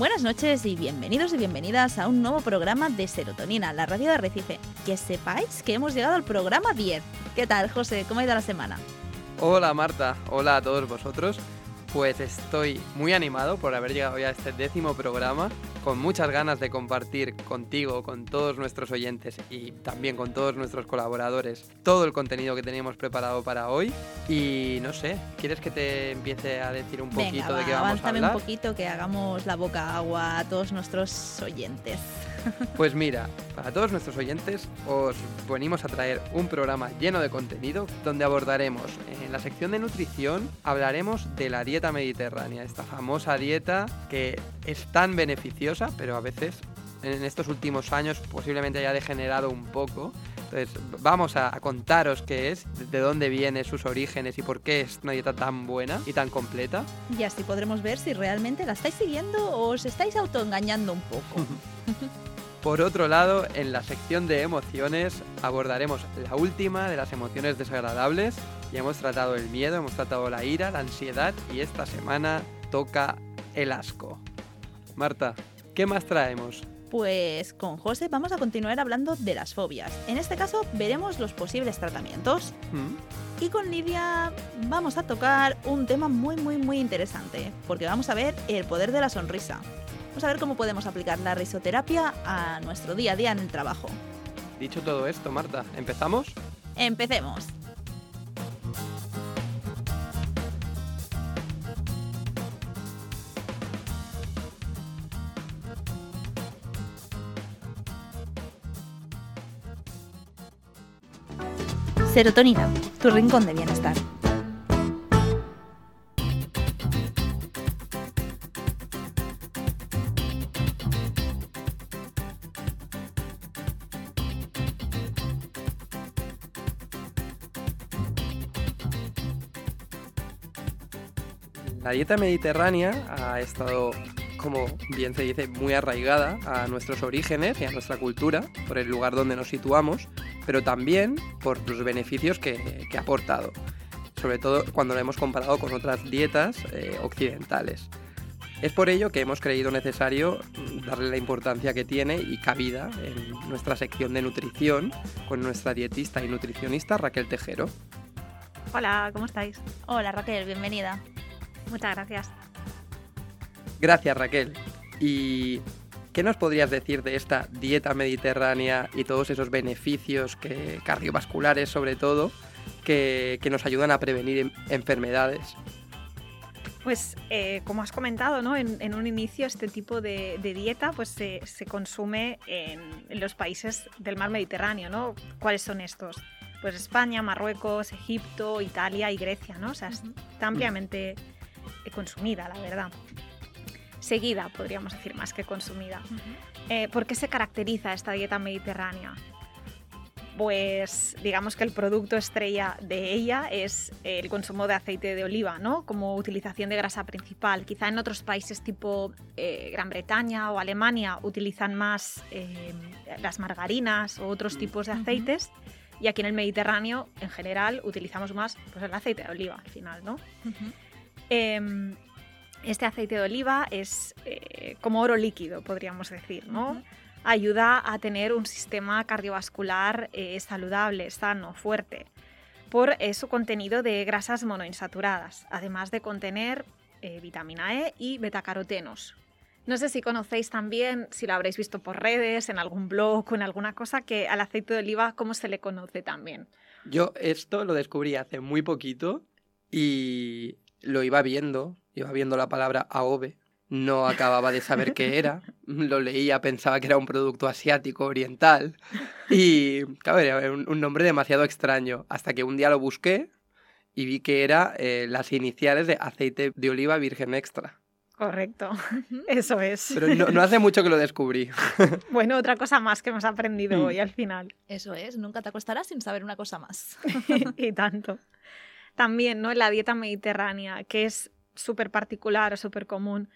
Buenas noches y bienvenidos y bienvenidas a un nuevo programa de Serotonina, la radio de Recife. Que sepáis que hemos llegado al programa 10. ¿Qué tal, José? ¿Cómo ha ido la semana? Hola Marta, hola a todos vosotros. Pues estoy muy animado por haber llegado ya a este décimo programa, con muchas ganas de compartir contigo, con todos nuestros oyentes y también con todos nuestros colaboradores todo el contenido que teníamos preparado para hoy. Y no sé, ¿quieres que te empiece a decir un poquito de qué vamos a hablar? un poquito que hagamos la boca agua a todos nuestros oyentes. Pues mira, para todos nuestros oyentes os venimos a traer un programa lleno de contenido donde abordaremos en la sección de nutrición, hablaremos de la dieta mediterránea, esta famosa dieta que es tan beneficiosa, pero a veces en estos últimos años posiblemente haya degenerado un poco. Entonces vamos a, contaros qué es, de dónde viene, sus orígenes y por qué es una dieta tan buena y tan completa. Y así podremos ver si realmente la estáis siguiendo o os estáis autoengañando un poco. Por otro lado, en la sección de emociones abordaremos la última de las emociones desagradables. Ya hemos tratado el miedo, hemos tratado la ira, la ansiedad y esta semana toca el asco. Marta, ¿qué más traemos? Pues con José vamos a continuar hablando de las fobias. En este caso veremos los posibles tratamientos. ¿Mm? Y con Lidia vamos a tocar un tema muy muy muy interesante, porque vamos a ver el poder de la sonrisa. Vamos a ver cómo podemos aplicar la risoterapia a nuestro día a día en el trabajo. Dicho todo esto, Marta, ¿empezamos? Empecemos. Serotonina, tu rincón de bienestar. La dieta mediterránea ha estado, como bien se dice, muy arraigada a nuestros orígenes y a nuestra cultura, por el lugar donde nos situamos, pero también por los beneficios que, ha aportado, sobre todo cuando lo hemos comparado con otras dietas eh, occidentales. Es por ello que hemos creído necesario darle la importancia que tiene y cabida en nuestra sección de nutrición con nuestra dietista y nutricionista Raquel Tejero. Hola, ¿cómo estáis? Hola Raquel, bienvenida. Muchas gracias. Gracias Raquel. ¿Y qué nos podrías decir de esta dieta mediterránea y todos esos beneficios que, cardiovasculares sobre todo que, nos ayudan a prevenir enfermedades? Pues eh, como has comentado, ¿no? en, un inicio este tipo de, dieta pues, se, consume en, los países del mar Mediterráneo. ¿no? ¿Cuáles son estos? Pues España, Marruecos, Egipto, Italia y Grecia. ¿no? O sea, está ampliamente consumida, la verdad. Seguida, podríamos decir, más que consumida. Eh, ¿Por qué se caracteriza esta dieta mediterránea? Pues digamos que el producto estrella de ella es el consumo de aceite de oliva, ¿no? Como utilización de grasa principal. Quizá en otros países tipo eh, Gran Bretaña o Alemania utilizan más eh, las margarinas o otros tipos de aceites. Y aquí en el Mediterráneo, en general, utilizamos más pues, el aceite de oliva al final, ¿no? Em, este aceite de oliva es eh, como oro líquido, podríamos decir, ¿no? Ayuda a tener un sistema cardiovascular eh, saludable, sano, fuerte, por eh, su contenido de grasas monoinsaturadas, además de contener vitamina E y betacarotenos. No sé si conocéis también, si lo habréis visto por redes, en algún blog o en alguna cosa, que al aceite de oliva, ¿cómo se le conoce también? Yo esto lo descubrí hace muy poquito y lo iba viendo, iba viendo la palabra AOVE, no acababa de saber qué era, lo leía, pensaba que era un producto asiático, oriental, y claro, era un, nombre demasiado extraño, hasta que un día lo busqué y vi que era eh, las iniciales de aceite de oliva virgen extra. Correcto, eso es. Pero no, hace mucho que lo descubrí. Bueno, otra cosa más que hemos aprendido mm. hoy al final. Eso es, nunca te acostarás sin saber una cosa más. y tanto también ¿no? en la dieta mediterránea, que es súper particular o súper común,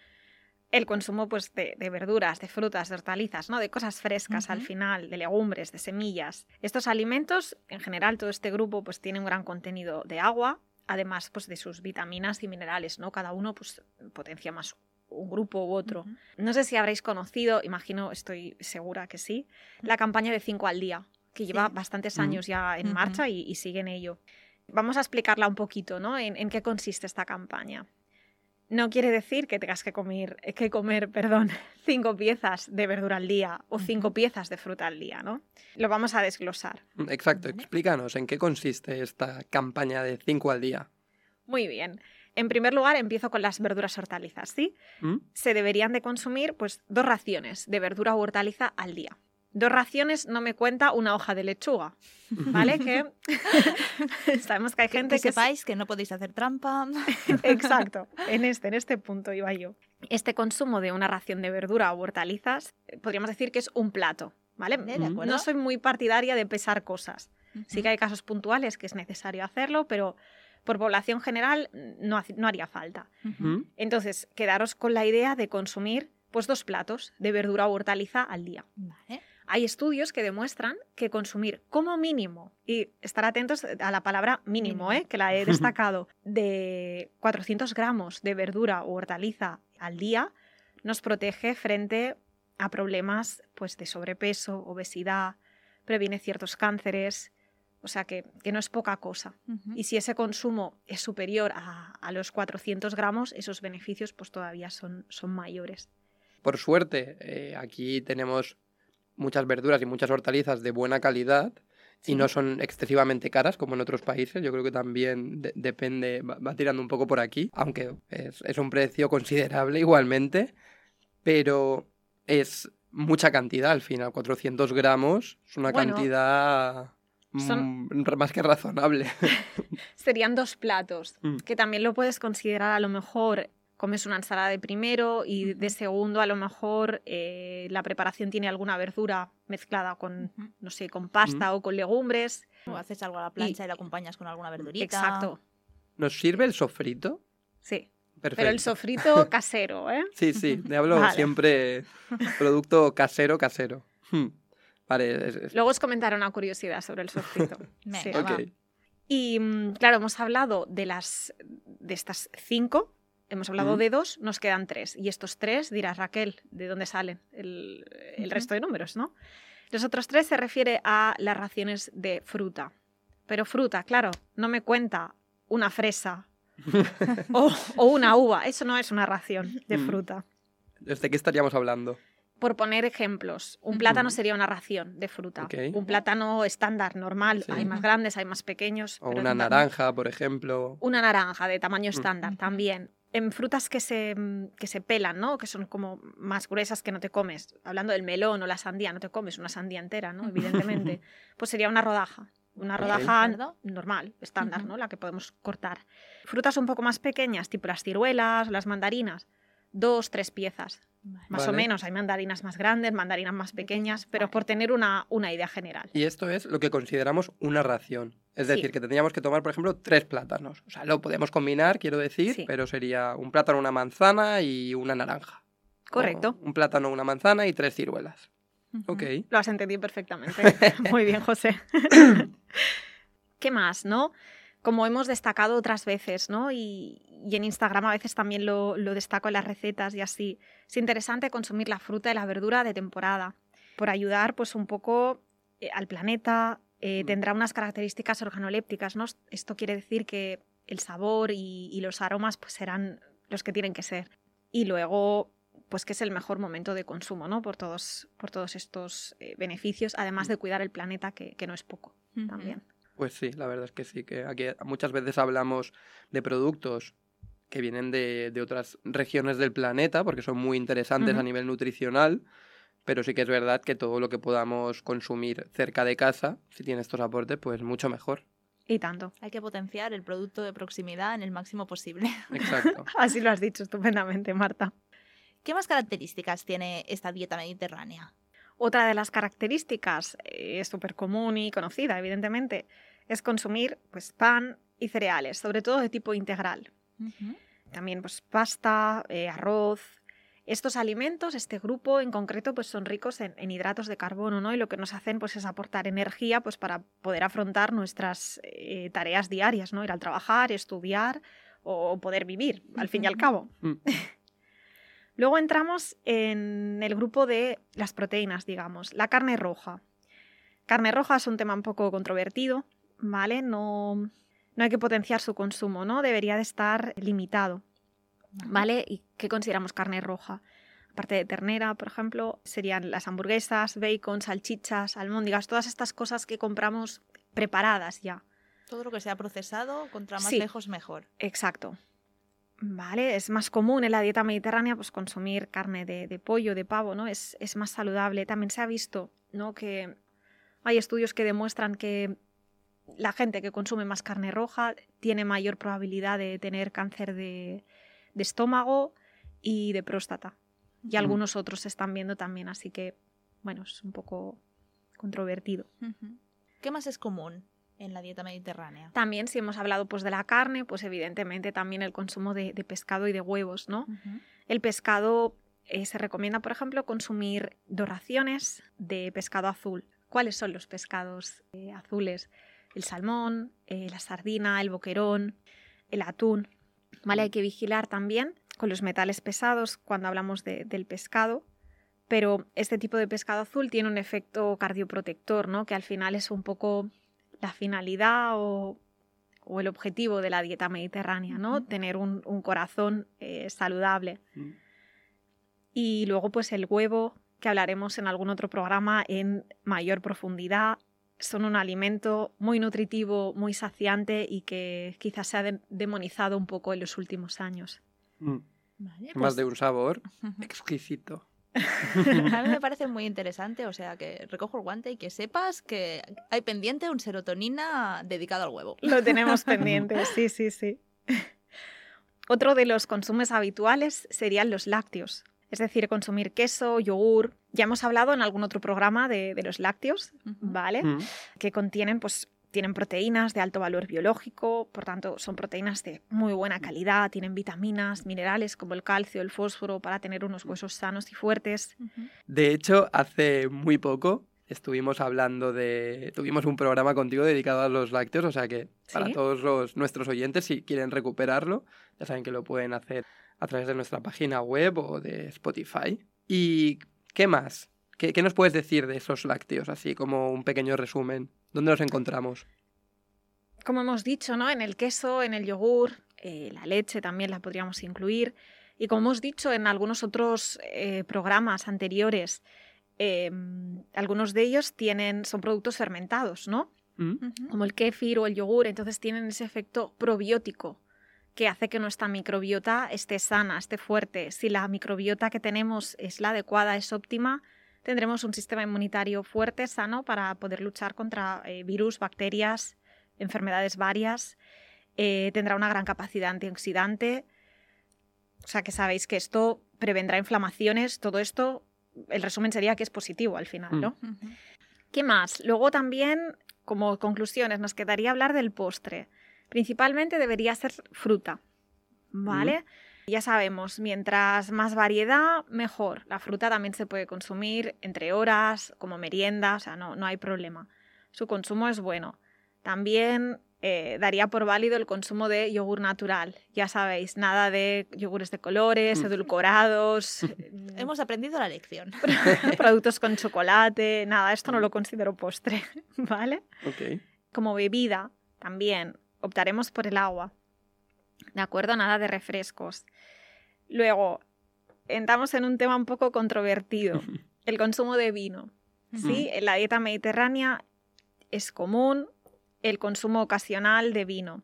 el consumo pues, de, verduras, de frutas, de hortalizas, ¿no? de cosas frescas al final, de legumbres, de semillas. Estos alimentos, en general, todo este grupo pues, tiene un gran contenido de agua, además pues, de sus vitaminas y minerales. ¿no? Cada uno pues, potencia más un grupo u otro. No sé si habréis conocido, imagino, estoy segura que sí, la campaña de 5 al día, que lleva bastantes años ya en marcha y, sigue en ello. Vamos a explicarla un poquito, ¿no? En, qué consiste esta campaña. No quiere decir que tengas que comer, que comer perdón, cinco piezas de verdura al día o cinco piezas de fruta al día, ¿no? Lo vamos a desglosar. Exacto, explícanos en qué consiste esta campaña de cinco al día. Muy bien. En primer lugar, empiezo con las verduras hortalizas, ¿sí? ¿Mm? Se deberían de consumir pues dos raciones de verdura o hortaliza al día. Dos raciones no me cuenta una hoja de lechuga, ¿vale? que sabemos que hay gente que, que sepáis que no podéis hacer trampa. Exacto, en este, en este punto iba yo. Este consumo de una ración de verdura o hortalizas, eh, podríamos decir que es un plato, ¿vale? no soy muy partidaria de pesar cosas. Sí que hay casos puntuales que es necesario hacerlo, pero por población general no, no haría falta. Entonces, quedaros con la idea de consumir pues, dos platos de verdura o hortaliza al día. Hay estudios que demuestran que consumir como mínimo, y estar atentos a la palabra mínimo, ¿eh? que la he destacado, de 400 gramos de verdura o hortaliza al día, nos protege frente a problemas pues, de sobrepeso, obesidad, previene ciertos cánceres, o sea que, no es poca cosa. Y si ese consumo es superior a, los 400 gramos, esos beneficios pues todavía son, son mayores. Por suerte, eh, aquí tenemos muchas verduras y muchas hortalizas de buena calidad y no son excesivamente caras como en otros países. Yo creo que también depende, va, tirando un poco por aquí, aunque es, un precio considerable igualmente, pero es mucha cantidad al final, 400 gramos, es una cantidad son... Mm, más que razonable. Serían dos platos, mm. que también lo puedes considerar a lo mejor comes una ensalada de primero y de segundo a lo mejor eh, la preparación tiene alguna verdura mezclada con, no sé, con pasta o con legumbres. O haces algo a la plancha y, lo acompañas con alguna verdurita. Exacto. ¿Nos sirve el sofrito? Sí. Perfecto. Pero el sofrito casero, ¿eh? Sí, sí, me hablo siempre producto casero, casero. Hmm. Luego os comentaré una curiosidad sobre el sofrito. Y mm, claro, hemos hablado de, las, de estas cinco, hemos hablado de dos, nos quedan tres. Y estos tres, dirás Raquel, ¿de dónde salen el, resto de números? ¿no? Los otros tres se refiere a las raciones de fruta. Pero fruta, claro, no me cuenta una fresa o, o, una uva. Eso no es una ración de mm. fruta. ¿De qué estaríamos hablando? por poner ejemplos, un plátano sería una ración de fruta. Un plátano estándar, normal. Hay más grandes, hay más pequeños. O una naranja, por ejemplo. Una naranja de tamaño estándar también. En frutas que se, que se pelan, ¿no? Que son como más gruesas que no te comes. Hablando del melón o la sandía, no te comes una sandía entera, ¿no? Evidentemente. pues sería una rodaja. Una rodaja normal, estándar, ¿no? La que podemos cortar. Frutas un poco más pequeñas, tipo las ciruelas, las mandarinas, dos, tres piezas más o menos, hay mandarinas más grandes, mandarinas más pequeñas, pero por tener una, una, idea general. Y esto es lo que consideramos una ración. Es decir, que tendríamos que tomar, por ejemplo, tres plátanos. O sea, lo podemos combinar, quiero decir, pero sería un plátano, una manzana y una naranja. Correcto. un plátano, una manzana y tres ciruelas. Ok. Lo has entendido perfectamente. Muy bien, José. ¿Qué más, no? como hemos destacado otras veces, ¿no? Y, en Instagram a veces también lo, destaco en las recetas y así. Es interesante consumir la fruta y la verdura de temporada por ayudar pues un poco eh, al planeta. Eh, mm. tendrá unas características organolépticas, ¿no? Esto quiere decir que el sabor y, los aromas pues serán los que tienen que ser. Y luego pues que es el mejor momento de consumo, ¿no? Por todos, por todos estos eh, beneficios, además de cuidar el planeta, que, no es poco también. Pues sí, la verdad es que sí, que aquí muchas veces hablamos de productos que vienen de, otras regiones del planeta, porque son muy interesantes a nivel nutricional, pero sí que es verdad que todo lo que podamos consumir cerca de casa, si tiene estos aportes, pues mucho mejor. Y tanto. Hay que potenciar el producto de proximidad en el máximo posible. Exacto. Así lo has dicho estupendamente, Marta. ¿Qué más características tiene esta dieta mediterránea? Otra de las características eh, es súper común y conocida, evidentemente, es consumir pues, pan y cereales, sobre todo de tipo integral. También pues, pasta, eh, arroz. Estos alimentos, este grupo en concreto, pues son ricos en, hidratos de carbono, ¿no? Y lo que nos hacen pues, es aportar energía pues, para poder afrontar nuestras eh, tareas diarias, ¿no? Ir al trabajar, estudiar o poder vivir, al fin y al cabo. Mm. Luego entramos en el grupo de las proteínas, digamos, la carne roja. Carne roja es un tema un poco controvertido, ¿vale? No, no hay que potenciar su consumo, ¿no? Debería de estar limitado, ¿vale? ¿Y qué consideramos carne roja? Aparte de ternera, por ejemplo, serían las hamburguesas, bacon, salchichas, almóndigas, todas estas cosas que compramos preparadas ya. Todo lo que sea procesado, contra más lejos mejor. Exacto. Vale, es más común en la dieta mediterránea pues, consumir carne de, pollo, de pavo, ¿no? Es, es, más saludable. También se ha visto ¿no? que hay estudios que demuestran que la gente que consume más carne roja tiene mayor probabilidad de tener cáncer de, estómago y de próstata. Y algunos otros se están viendo también, así que, bueno, es un poco controvertido. ¿Qué más es común? en la dieta mediterránea. También si hemos hablado pues, de la carne, pues evidentemente también el consumo de, pescado y de huevos, ¿no? El pescado eh, se recomienda, por ejemplo, consumir dos raciones de pescado azul. ¿Cuáles son los pescados eh, azules? El salmón, eh, la sardina, el boquerón, el atún. ¿Vale? Hay que vigilar también con los metales pesados cuando hablamos del pescado, pero este tipo de pescado azul tiene un efecto cardioprotector, ¿no? Que al final es un poco la finalidad o, el objetivo de la dieta mediterránea, ¿no? Tener un, corazón eh, saludable. Mm. Y luego, pues el huevo, que hablaremos en algún otro programa en mayor profundidad, son un alimento muy nutritivo, muy saciante y que quizás se ha demonizado un poco en los últimos años. Mm. Más pues de un sabor exquisito. A mí me parece muy interesante, o sea, que recojo el guante y que sepas que hay pendiente un serotonina dedicado al huevo. Lo tenemos pendiente, sí, sí, sí. Otro de los consumos habituales serían los lácteos, es decir, consumir queso, yogur. Ya hemos hablado en algún otro programa de, los lácteos, ¿vale? Mm. Que contienen pues tienen proteínas de alto valor biológico, por tanto son proteínas de muy buena calidad, tienen vitaminas, minerales como el calcio, el fósforo para tener unos huesos sanos y fuertes. De hecho, hace muy poco estuvimos hablando de... Tuvimos un programa contigo dedicado a los lácteos, o sea que para todos los, nuestros oyentes, si quieren recuperarlo, ya saben que lo pueden hacer a través de nuestra página web o de Spotify. ¿Y qué más? ¿Qué, qué nos puedes decir de esos lácteos, así como un pequeño resumen? ¿Dónde los encontramos? Como hemos dicho, ¿no? En el queso, en el yogur, eh, la leche también la podríamos incluir. Y como hemos dicho en algunos otros eh, programas anteriores, em, algunos de ellos tienen, son productos fermentados, ¿no? Mm. Como el kéfir o el yogur, entonces tienen ese efecto probiótico que hace que nuestra microbiota esté sana, esté fuerte. Si la microbiota que tenemos es la adecuada, es óptima, tendremos un sistema inmunitario fuerte, sano, para poder luchar contra eh, virus, bacterias, enfermedades varias. Eh, tendrá una gran capacidad antioxidante. O sea que sabéis que esto prevendrá inflamaciones, todo esto, el resumen sería que es positivo al final, ¿no? Mm. ¿Qué más? Luego también, como conclusiones, nos quedaría hablar del postre. Principalmente debería ser fruta, ¿vale? Ya sabemos, mientras más variedad, mejor. La fruta también se puede consumir entre horas, como merienda, o sea, no, no hay problema. Su consumo es bueno. También eh, daría por válido el consumo de yogur natural. Ya sabéis, nada de yogures de colores, edulcorados. Hemos aprendido la lección. productos con chocolate, nada, esto no lo considero postre, ¿vale? Como bebida, también optaremos por el agua. ¿De acuerdo? Nada de refrescos. Luego, entramos en un tema un poco controvertido, el consumo de vino. ¿sí? En la dieta mediterránea es común el consumo ocasional de vino.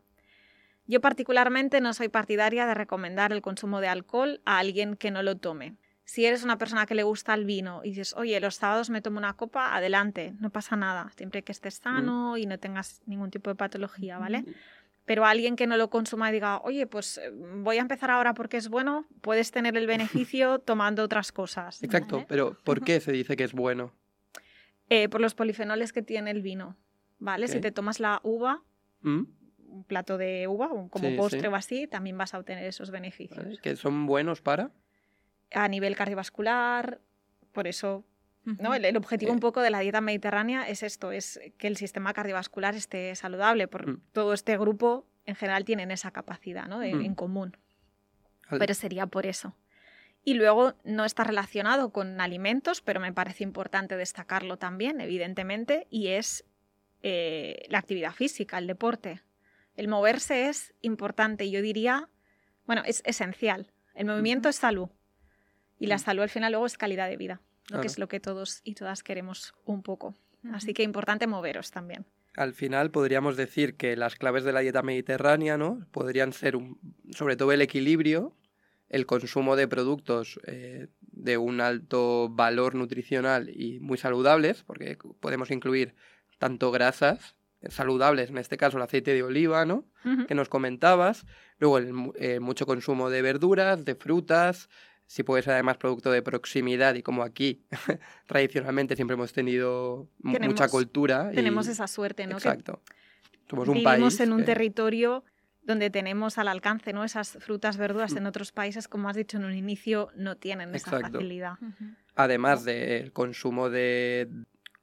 Yo particularmente no soy partidaria de recomendar el consumo de alcohol a alguien que no lo tome. Si eres una persona que le gusta el vino y dices, oye, los sábados me tomo una copa, adelante, no pasa nada, siempre que estés sano y no tengas ningún tipo de patología, ¿vale? pero alguien que no lo consuma y diga, oye, pues eh, voy a empezar ahora porque es bueno, puedes tener el beneficio tomando otras cosas. Exacto, pero ¿por qué se dice que es bueno? Eh, por los polifenoles que tiene el vino, ¿vale? Si te tomas la uva, ¿Mm? un plato de uva, como postre o así, también vas a obtener esos beneficios. ¿Que son buenos para? A nivel cardiovascular, por eso ¿no? El, objetivo un poco de la dieta mediterránea es esto, es que el sistema cardiovascular esté saludable, porque mm. todo este grupo en general tienen esa capacidad ¿no? Mm. en común. Pero sería por eso. Y luego no está relacionado con alimentos, pero me parece importante destacarlo también, evidentemente, y es eh, la actividad física, el deporte. El moverse es importante, yo diría, bueno, es esencial. El movimiento es salud. Y la mm. salud al final luego es calidad de vida, que es lo que todos y todas queremos un poco. Así que importante moveros también. Al final podríamos decir que las claves de la dieta mediterránea ¿no? podrían ser sobre todo el equilibrio, el consumo de productos eh, de un alto valor nutricional y muy saludables, porque podemos incluir tanto grasas saludables, en este caso el aceite de oliva, ¿no? Que nos comentabas. Luego el eh, mucho consumo de verduras, de frutas, si puede ser además producto de proximidad y como aquí tradicionalmente siempre hemos tenido mucha cultura. Tenemos esa suerte, ¿no? Exacto. Somos un vivimos en un territorio donde tenemos al alcance ¿no? esas frutas, verduras, mm. en otros países, como has dicho en un inicio, no tienen esa facilidad. Además del consumo de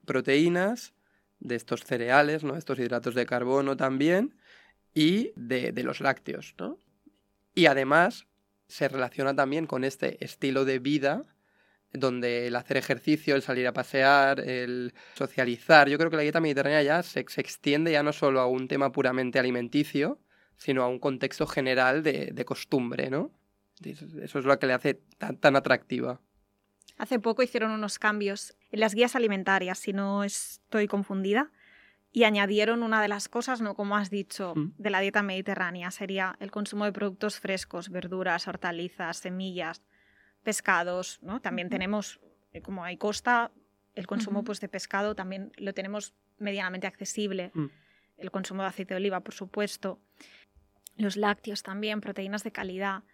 proteínas, de estos cereales, ¿no? estos hidratos de carbono también, y de, de los lácteos. ¿no? Y además se relaciona también con este estilo de vida donde el hacer ejercicio, el salir a pasear, el socializar, yo creo que la dieta mediterránea ya se, se extiende ya no solo a un tema puramente alimenticio, sino a un contexto general de, de costumbre, ¿no? Eso es lo que le hace tan, tan atractiva. Hace poco hicieron unos cambios en las guías alimentarias, si no estoy confundida, y añadieron una de las cosas, no como has dicho, mm. de la dieta mediterránea, sería el consumo de productos frescos, verduras, hortalizas, semillas, pescados, ¿no? También tenemos, eh, como hay costa, el consumo pues, de pescado también lo tenemos medianamente accesible. Mm. El consumo de aceite de oliva, por supuesto los lácteos también, proteínas de calidad.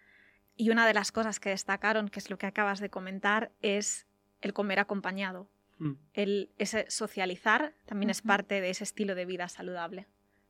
Y una de las cosas que destacaron, que es lo que acabas de comentar, es el comer acompañado. Mm. El, ese socializar también es parte de ese estilo de vida saludable.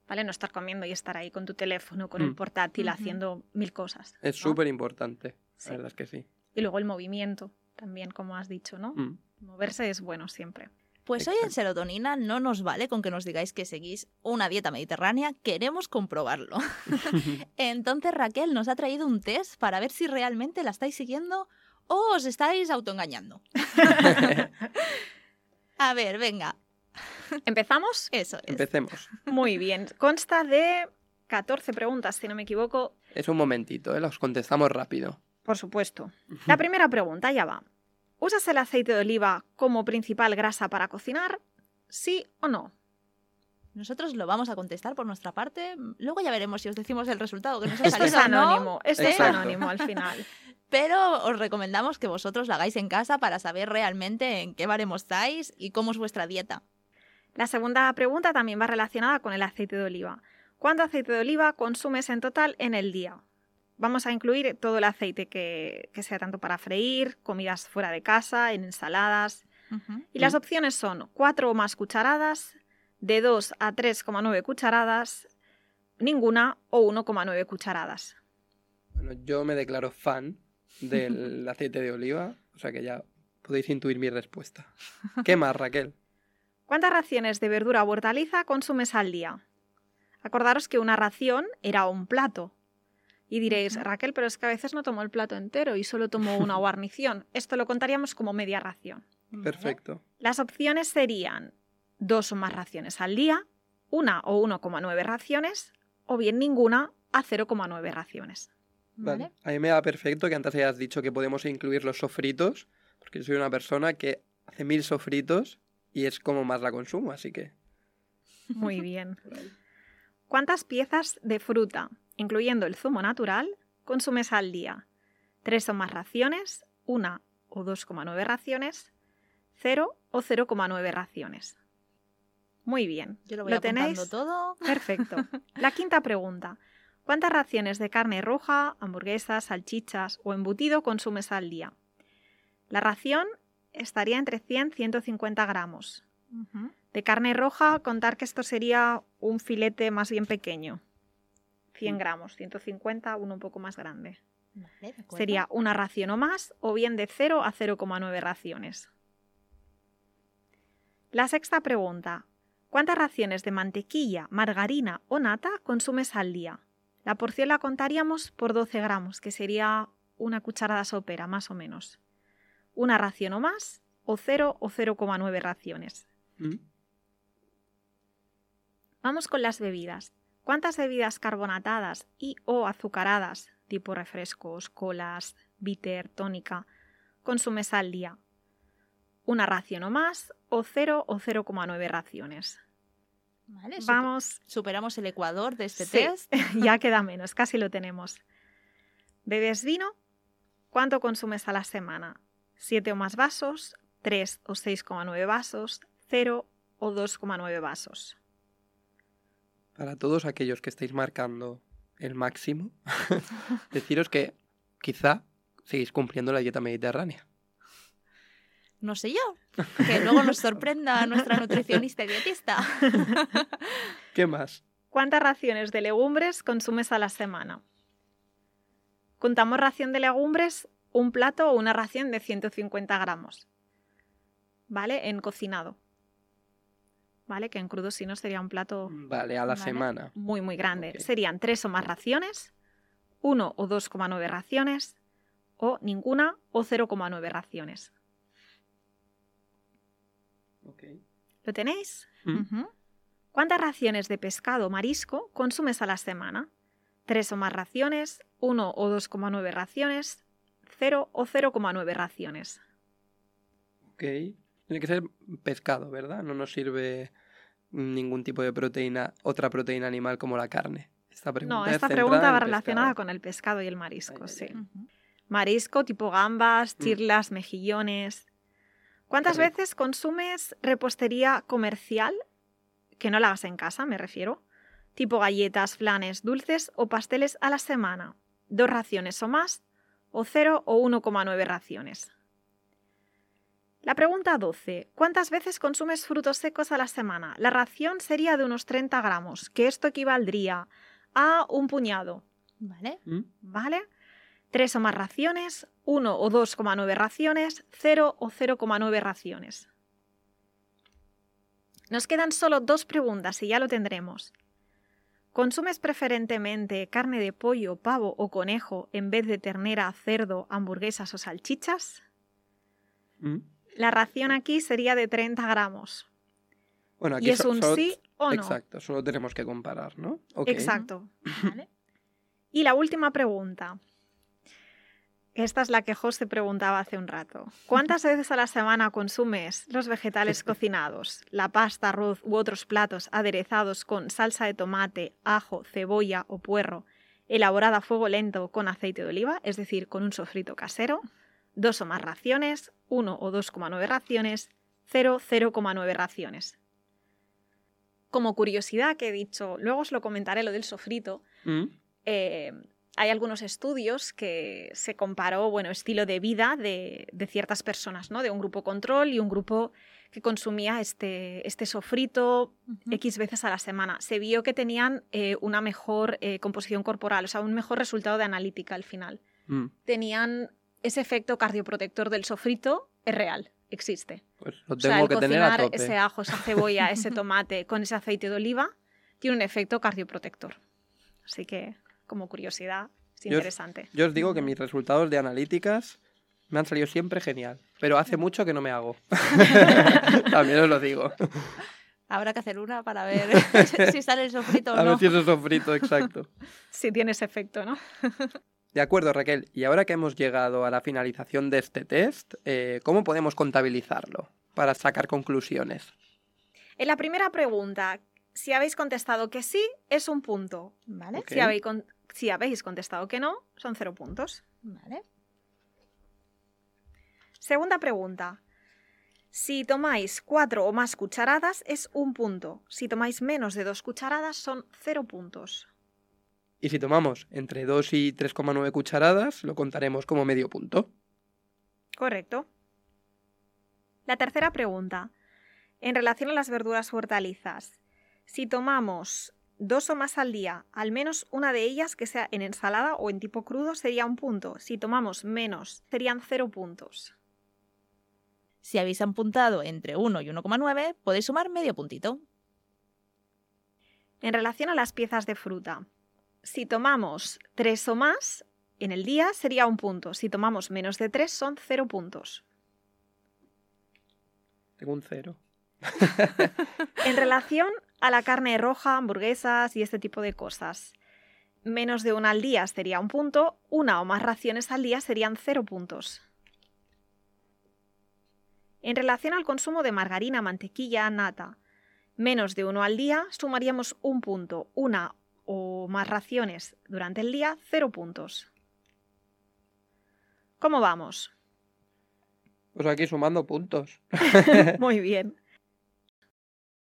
¿Vale? No estar comiendo y estar ahí con tu teléfono, con el mm. portátil, haciendo mil cosas. Es súper importante, la verdad es que sí. Y luego el movimiento, también, como has dicho, ¿no? Mm. Moverse es bueno siempre. Pues hoy en Serotonina no nos vale con que nos digáis que seguís una dieta mediterránea, queremos comprobarlo. Entonces Raquel nos ha traído un test para ver si realmente la estáis siguiendo o os estáis autoengañando. A ver, venga. ¿Empezamos? Eso es. Empecemos. Muy bien. Consta de 14 preguntas, si no me equivoco. Es un momentito, ¿eh? los contestamos rápido. Por supuesto. La primera pregunta ya va. ¿Usas el aceite de oliva como principal grasa para cocinar? ¿Sí o no? Nosotros lo vamos a contestar por nuestra parte. Luego ya veremos si os decimos el resultado que nos ha Esto es anónimo, esto es anónimo al final. Pero os recomendamos que vosotros lo hagáis en casa para saber realmente en qué baremo estáis y cómo es vuestra dieta. La segunda pregunta también va relacionada con el aceite de oliva. ¿Cuánto aceite de oliva consumes en total en el día? Vamos a incluir todo el aceite que, sea tanto para freír, comidas fuera de casa, en ensaladas. Y las opciones son 4 o más cucharadas, de 2 a 3,9 cucharadas, ninguna o 1,9 cucharadas. Bueno, yo me declaro fan del aceite de oliva, o sea que ya podéis intuir mi respuesta. ¿Qué más, Raquel? ¿Cuántas raciones de verdura o hortaliza consumes al día? Acordaros que una ración era un plato, y diréis, Raquel, pero es que a veces no tomo el plato entero y solo tomo una guarnición. Esto lo contaríamos como media ración. Perfecto. Las opciones serían dos o más raciones al día, una o 1,9 raciones, o bien ninguna a 0,9 raciones. ¿Vale? A mí me da perfecto que antes hayas dicho que podemos incluir los sofritos, porque soy una persona que hace mil sofritos y es como más la consumo, así que... Muy bien. ¿Cuántas piezas de fruta, incluyendo el zumo natural, consumes al día? ¿Tres o más raciones? ¿Una o 2,9 raciones? ¿Cero o 0,9 raciones? Muy bien. Yo lo voy tenéis todo. Perfecto. La quinta pregunta. ¿Cuántas raciones de carne roja, hamburguesas, salchichas o embutido consumes al día? La ración estaría entre 100 y 150 gramos. De carne roja, contar que esto sería un filete más bien pequeño. 100 mm. gramos, 150, uno un poco más grande. sería una ración o más, o bien de 0 a 0,9 raciones. La sexta pregunta. ¿Cuántas raciones de mantequilla, margarina o nata consumes al día? La porción la contaríamos por 12 gramos, que sería una cucharada sopera, más o menos. Una ración o más, o 0 o 0,9 raciones. ¿Mm? Vamos con las bebidas. ¿Cuántas bebidas carbonatadas y o azucaradas, tipo refrescos, colas, bitter, tónica, consumes al día? ¿Una ración o más, o 0 o 0,9 raciones? Vale, Vamos, superamos el ecuador de este Sí. test. ya queda menos, casi lo tenemos. ¿Bebes vino? ¿Cuánto consumes a la semana? ¿7 o más vasos? ¿3 o 6,9 vasos? ¿0 o 2,9 vasos? Para todos aquellos que estáis marcando el máximo, deciros que quizá seguís cumpliendo la dieta mediterránea. No sé yo. Que luego nos sorprenda nuestra nutricionista y dietista. ¿Qué más? ¿Cuántas raciones de legumbres consumes a la semana? Contamos ración de legumbres, un plato o una ración de 150 gramos. ¿Vale? En cocinado. ¿Vale? Que en crudo si no sería un plato Vale, a la Vale. semana. muy, muy grande. Serían tres o más raciones, 1 o 2,9 raciones, o ninguna o 0,9 raciones. ¿Lo tenéis? ¿Mm? ¿Cuántas raciones de pescado o marisco consumes a la semana? ¿Tres o más raciones? ¿1 o 2,9 raciones? ¿0 o 0,9 raciones? Ok. Tiene que ser pescado, ¿verdad? No nos sirve ningún tipo de proteína, otra proteína animal como la carne. Esta pregunta No, es esta pregunta va el relacionada pescado. con el pescado y el marisco, Ay, sí. ay. Marisco tipo gambas, Mm. chirlas, mejillones. ¿Cuántas veces consumes repostería comercial? Que no la hagas en casa, me refiero. Tipo galletas, flanes, dulces o pasteles a la semana. ¿Dos raciones o más? ¿O 0 o 1,9 raciones? La pregunta 12. ¿Cuántas veces consumes frutos secos a la semana? La ración sería de unos 30 gramos, que esto equivaldría a un puñado. Vale. ¿Mm? ¿Vale? Tres o más raciones, 1 o 2,9 raciones, 0 o 0,9 raciones. Nos quedan solo dos preguntas y ya lo tendremos. ¿Consumes preferentemente carne de pollo, pavo o conejo en vez de ternera, cerdo, hamburguesas o salchichas? ¿Mm? La ración aquí sería de 30 gramos. Bueno, aquí Y es so- un sí o no. Exacto, solo tenemos que comparar, ¿no? Exacto. Vale. Y la última pregunta. Esta es la que José preguntaba hace un rato. ¿Cuántas veces a la semana consumes los vegetales cocinados, la pasta, arroz u otros platos aderezados con salsa de tomate, ajo, cebolla o puerro, elaborada a fuego lento con aceite de oliva, es decir, con un sofrito casero? Dos o más raciones, 1 o 2,9 raciones, 0, 0,9 raciones. Como curiosidad que he dicho, luego os lo comentaré lo del sofrito, ¿Mm? eh, hay algunos estudios que se comparó, bueno, estilo de vida de, de ciertas personas, ¿no? De un grupo control y un grupo que consumía este, este sofrito. X veces a la semana. Se vio que tenían eh, una mejor eh, composición corporal, o sea, un mejor resultado de analítica al final. Mm. Tenían ese efecto cardioprotector del sofrito, es real, existe. Pues lo O sea, tengo el que tener a cocinar tope. ese ajo, esa cebolla, ese tomate con ese aceite de oliva tiene un efecto cardioprotector. Así que, como curiosidad, es Yo- interesante. Yo os digo que mis resultados de analíticas me han salido siempre genial, pero hace mucho que no me hago. También os lo digo. Habrá que hacer una para ver si sale el sofrito o A no. ver si es sofrito, exacto. Sí tiene ese efecto, ¿no? De acuerdo, Raquel. Y ahora que hemos llegado a la finalización de este test, eh, ¿cómo podemos contabilizarlo para sacar conclusiones? En la primera pregunta, si habéis contestado que sí, es un punto. Vale. Ok. Si, habéis con- si habéis contestado que no, son cero puntos. Vale. Segunda pregunta. Si tomáis cuatro o más cucharadas, es un punto. Si tomáis menos de dos cucharadas, son cero puntos. Y si tomamos entre 2 y 3,9 cucharadas, lo contaremos como medio punto. Correcto. La tercera pregunta. En relación a las verduras hortalizas, si tomamos dos o más al día, al menos una de ellas que sea en ensalada o en tipo crudo, sería un punto. Si tomamos menos, serían cero puntos. Si habéis apuntado entre 1 y 1,9, podéis sumar medio puntito. En relación a las piezas de fruta, si tomamos tres o más, en el día sería un punto. Si tomamos menos de 3 son 0 puntos. Tengo un cero. En relación a la carne roja, hamburguesas y este tipo de cosas, menos de una al día sería un punto, una o más raciones al día serían 0 puntos. En relación al consumo de margarina, mantequilla, nata, menos de uno al día sumaríamos un punto, una o más raciones durante el día, 0 puntos. ¿Cómo vamos? Pues aquí sumando puntos. Muy bien.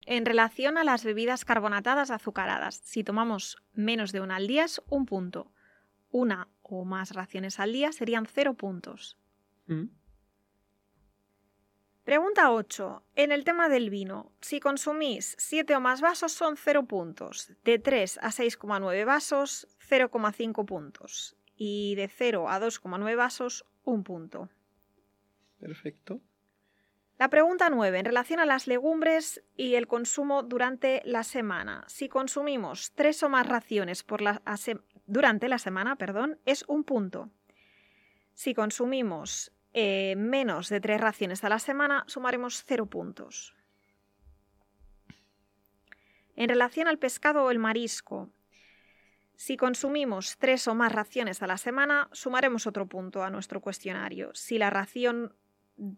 En relación a las bebidas carbonatadas azucaradas, si tomamos menos de una al día es un punto. Una o más raciones al día serían cero puntos. Mm. Pregunta 8. En el tema del vino, si consumís 7 o más vasos son 0 puntos. De 3 a 6,9 vasos, 0,5 puntos. Y de 0 a 2,9 vasos, 1 punto. Perfecto. La pregunta 9. En relación a las legumbres y el consumo durante la semana. Si consumimos 3 o más raciones durante la semana, perdón, es un punto. Si consumimos eh, menos de 3 raciones a la semana, sumaremos 0 puntos. En relación al pescado o el marisco, si consumimos 3 o más raciones a la semana, sumaremos otro punto a nuestro cuestionario. Si la ración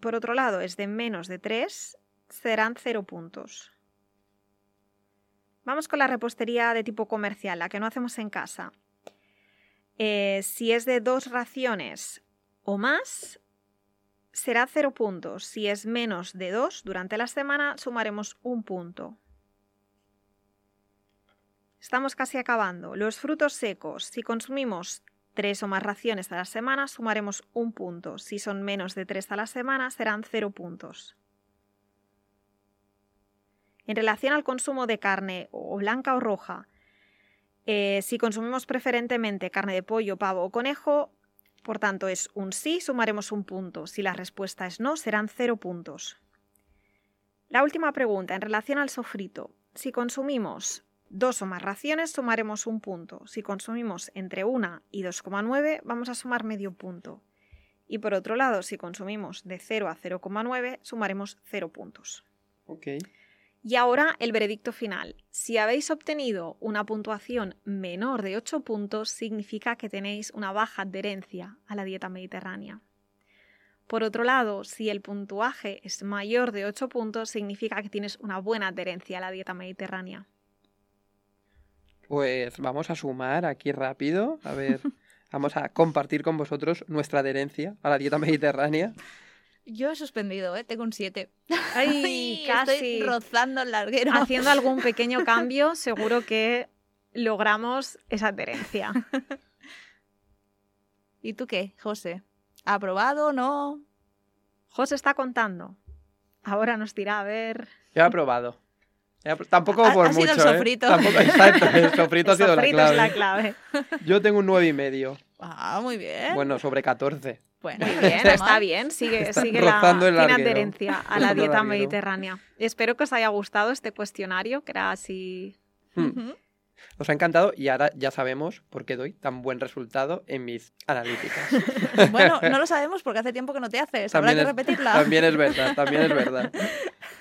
por otro lado, es de menos de 3, serán 0 puntos. Vamos con la repostería de tipo comercial, la que no hacemos en casa. Eh, si es de dos raciones o más, será 0 puntos. Si es menos de 2 durante la semana, sumaremos un punto. Estamos casi acabando. Los frutos secos, si consumimos tres o más raciones a la semana, sumaremos un punto. Si son menos de tres a la semana, serán cero puntos. En relación al consumo de carne o blanca o roja, eh, si consumimos preferentemente carne de pollo, pavo o conejo, por tanto es un sí, sumaremos un punto. Si la respuesta es no, serán cero puntos. La última pregunta, en relación al sofrito. Si consumimos dos o más raciones, sumaremos un punto. Si consumimos entre 1 y 2,9, vamos a sumar medio punto. Y por otro lado, si consumimos de 0 a 0,9, sumaremos 0 puntos. Y ahora el veredicto final. Si habéis obtenido una puntuación menor de 8 puntos, significa que tenéis una baja adherencia a la dieta mediterránea. Por otro lado, si el puntuaje es mayor de 8 puntos, significa que tienes una buena adherencia a la dieta mediterránea. Pues vamos a sumar aquí rápido. A ver, vamos a compartir con vosotros nuestra adherencia a la dieta mediterránea. Yo he suspendido, ¿eh? Tengo un 7. Ay, casi. Estoy rozando el larguero. Haciendo algún pequeño cambio, seguro que logramos esa adherencia. ¿Y tú qué, José? ¿Aprobado o no? José está contando. Ahora nos dirá a ver. He aprobado. Apro- Tampoco Ha- por ha sido el ¿eh? sofrito. Tampoco, exacto, el sofrito ha sido la sofrito clave. es la clave. Yo tengo un nueve y medio. Ah, muy bien. Bueno, sobre 14. Bueno, Muy bien, está bien. Sigue, Está sigue la fina adherencia a la dieta mediterránea. Espero que os haya gustado este cuestionario, que era así. Hmm. Nos ha encantado y ahora ya sabemos por qué doy tan buen resultado en mis analíticas. Bueno, no lo sabemos porque hace tiempo que no te haces. Habrá También que es- repetirla. También es verdad, también es verdad.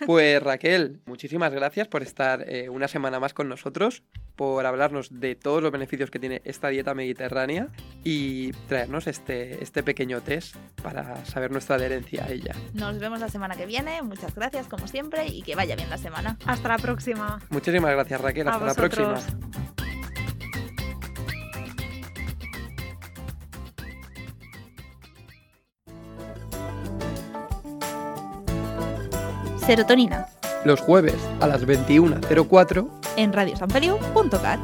Pues Raquel, muchísimas gracias por estar eh, una semana más con nosotros, por hablarnos de todos los beneficios que tiene esta dieta mediterránea y traernos este, este pequeño test para saber nuestra adherencia a ella. Nos vemos la semana que viene. Muchas gracias, como siempre, y que vaya bien la semana. Hasta la próxima. Muchísimas gracias Raquel, A hasta la próxima. Serotonina Los jueves a las 21.04 en radiosanfeliu.cat.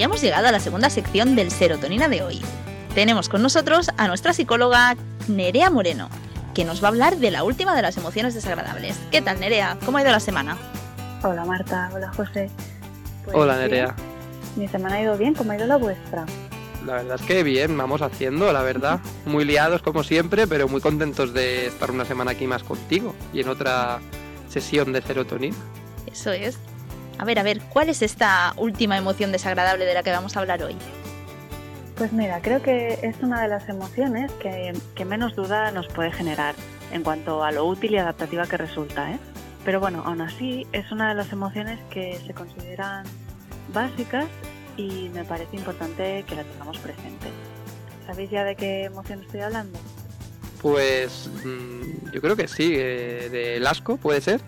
Y hemos llegado a la segunda sección del Serotonina de hoy. Tenemos con nosotros a nuestra psicóloga Nerea Moreno, que nos va a hablar de la última de las emociones desagradables. ¿Qué tal, Nerea? ¿Cómo ha ido la semana? Hola Marta, hola José. Pues Hola Nerea. Mi semana ha ido bien, ¿cómo ha ido la vuestra? la verdad es que bien, vamos haciendo, la verdad. Muy liados como siempre, pero muy contentos de estar una semana aquí más contigo y en otra sesión de serotonina. Eso es. A ver, a ver, ¿cuál es esta última emoción desagradable de la que vamos a hablar hoy? Pues mira, creo que es una de las emociones que, menos duda nos puede generar en cuanto a lo útil y adaptativa que resulta. ¿eh? Pero bueno, aún así es una de las emociones que se consideran básicas y me parece importante que la tengamos presente. ¿Sabéis ya de qué emoción estoy hablando? Pues mm, yo creo que sí, eh, del asco, ¿puede ser?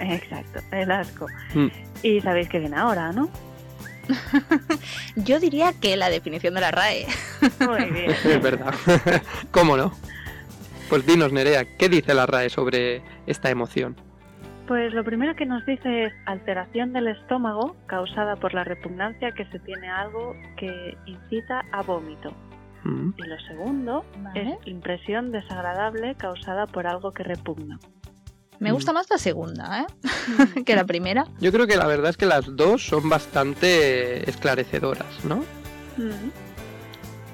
Exacto, el asco. Mm. Y sabéis que viene ahora, ¿no? Yo diría que la definición de la RAE. Muy bien. Es verdad. ¿Cómo no? Pues dinos, Nerea, ¿qué dice la RAE sobre esta emoción? Pues lo primero que nos dice es alteración del estómago causada por la repugnancia que se tiene a algo que incita a vómito. Mm. Y lo segundo es impresión desagradable causada por algo que repugna. Me gusta mm. más la segunda, ¿eh? que la primera. Yo creo que la verdad es que las dos son bastante esclarecedoras, ¿no? Mm.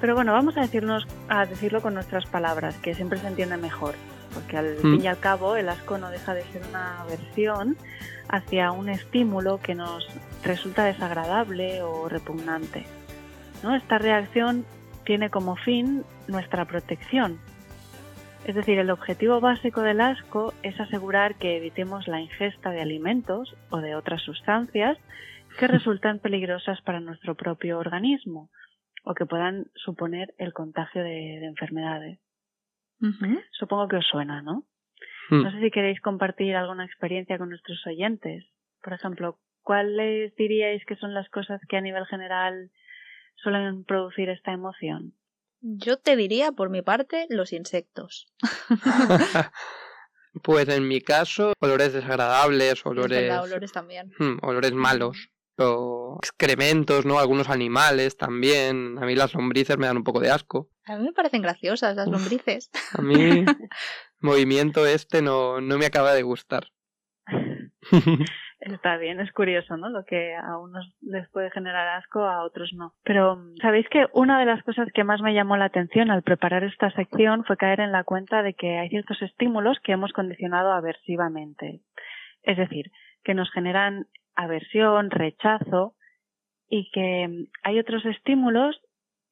Pero bueno, vamos a decirnos a decirlo con nuestras palabras, que siempre se entiende mejor, porque al fin y al cabo el asco no deja de ser una aversión hacia un estímulo que nos resulta desagradable o repugnante. ¿no? Esta reacción tiene como fin nuestra protección, es decir, el objetivo básico del asco es asegurar que evitemos la ingesta de alimentos o de otras sustancias que resultan peligrosas para nuestro propio organismo o que puedan suponer el contagio de, enfermedades. Supongo que os suena, ¿no? Hmm. No sé si queréis compartir alguna experiencia con nuestros oyentes. Por ejemplo, ¿cuáles diríais que son las cosas que a nivel general suelen producir esta emoción? Yo te diría, por mi parte, los insectos. pues en mi caso, olores desagradables, olores. olores también. Hmm, olores malos. O excrementos, ¿no? Algunos animales también. A mí las lombrices me dan un poco de asco. A mí me parecen graciosas las lombrices. A mí, movimiento este no, no me acaba de gustar. Está bien, es curioso, ¿no? Lo que a unos les puede generar asco, a otros no. Pero, ¿sabéis que una de las cosas que más me llamó la atención al preparar esta sección fue caer en la cuenta de que hay ciertos estímulos que hemos condicionado aversivamente? Es decir, que nos generan aversión, rechazo, y que hay otros estímulos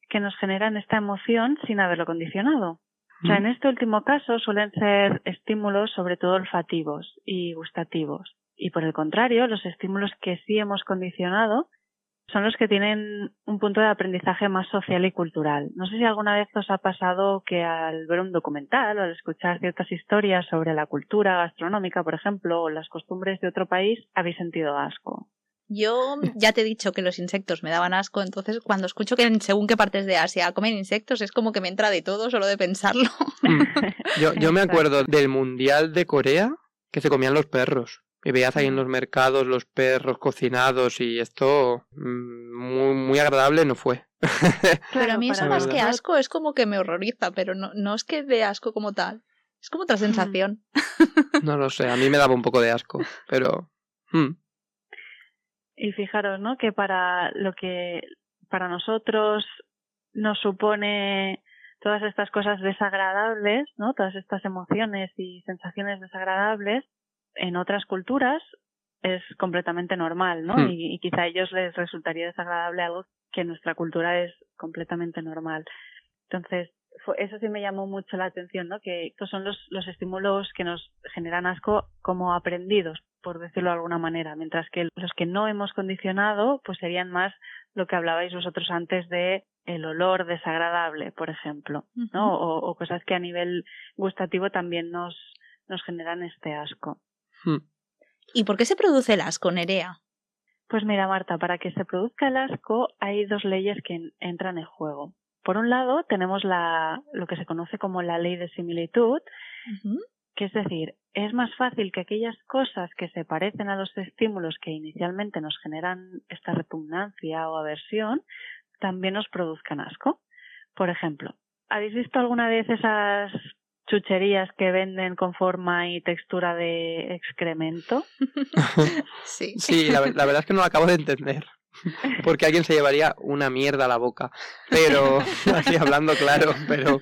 que nos generan esta emoción sin haberlo condicionado. O sea, en este último caso suelen ser estímulos sobre todo olfativos y gustativos. Y por el contrario, los estímulos que sí hemos condicionado son los que tienen un punto de aprendizaje más social y cultural. No sé si alguna vez os ha pasado que al ver un documental o al escuchar ciertas historias sobre la cultura gastronómica, por ejemplo, o las costumbres de otro país, habéis sentido asco. Yo ya te he dicho que los insectos me daban asco, entonces cuando escucho que en según qué partes de Asia comen insectos es como que me entra de todo solo de pensarlo. Mm. yo, yo me acuerdo del Mundial de Corea que se comían los perros. Y veías ahí en los mercados los perros cocinados y esto mm, muy, muy agradable no fue. Pero a mí eso más que asco es como que me horroriza, pero no, no es que de asco como tal. Es como otra sensación. No lo sé, a mí me daba un poco de asco, pero... Hmm. Y fijaros, ¿no? Que para lo que para nosotros nos supone todas estas cosas desagradables, ¿no? Todas estas emociones y sensaciones desagradables, en otras culturas es completamente normal, ¿no? Hmm. Y, quizá a ellos les resultaría desagradable algo que en nuestra cultura es completamente normal. Entonces, eso sí me llamó mucho la atención, ¿no? Que estos son los, los estímulos que nos generan asco como aprendidos, por decirlo de alguna manera, mientras que los que no hemos condicionado, pues serían más lo que hablabais vosotros antes de el olor desagradable, por ejemplo, ¿no? O, cosas que a nivel gustativo también nos, nos generan este asco. Hmm. ¿Y por qué se produce el asco, Nerea? Pues mira, Marta, para que se produzca el asco hay dos leyes que entran en juego. Por un lado, tenemos la, lo que se conoce como la ley de similitud, que es decir, es más fácil que aquellas cosas que se parecen a los estímulos que inicialmente nos generan esta repugnancia o aversión, también nos produzcan asco. Por ejemplo, ¿habéis visto alguna vez esas chucherías que venden con forma y textura de excremento? sí. Sí, la, verdad es que no lo acabo de entender. porque alguien se llevaría una mierda a la boca. Pero, así hablando claro, pero,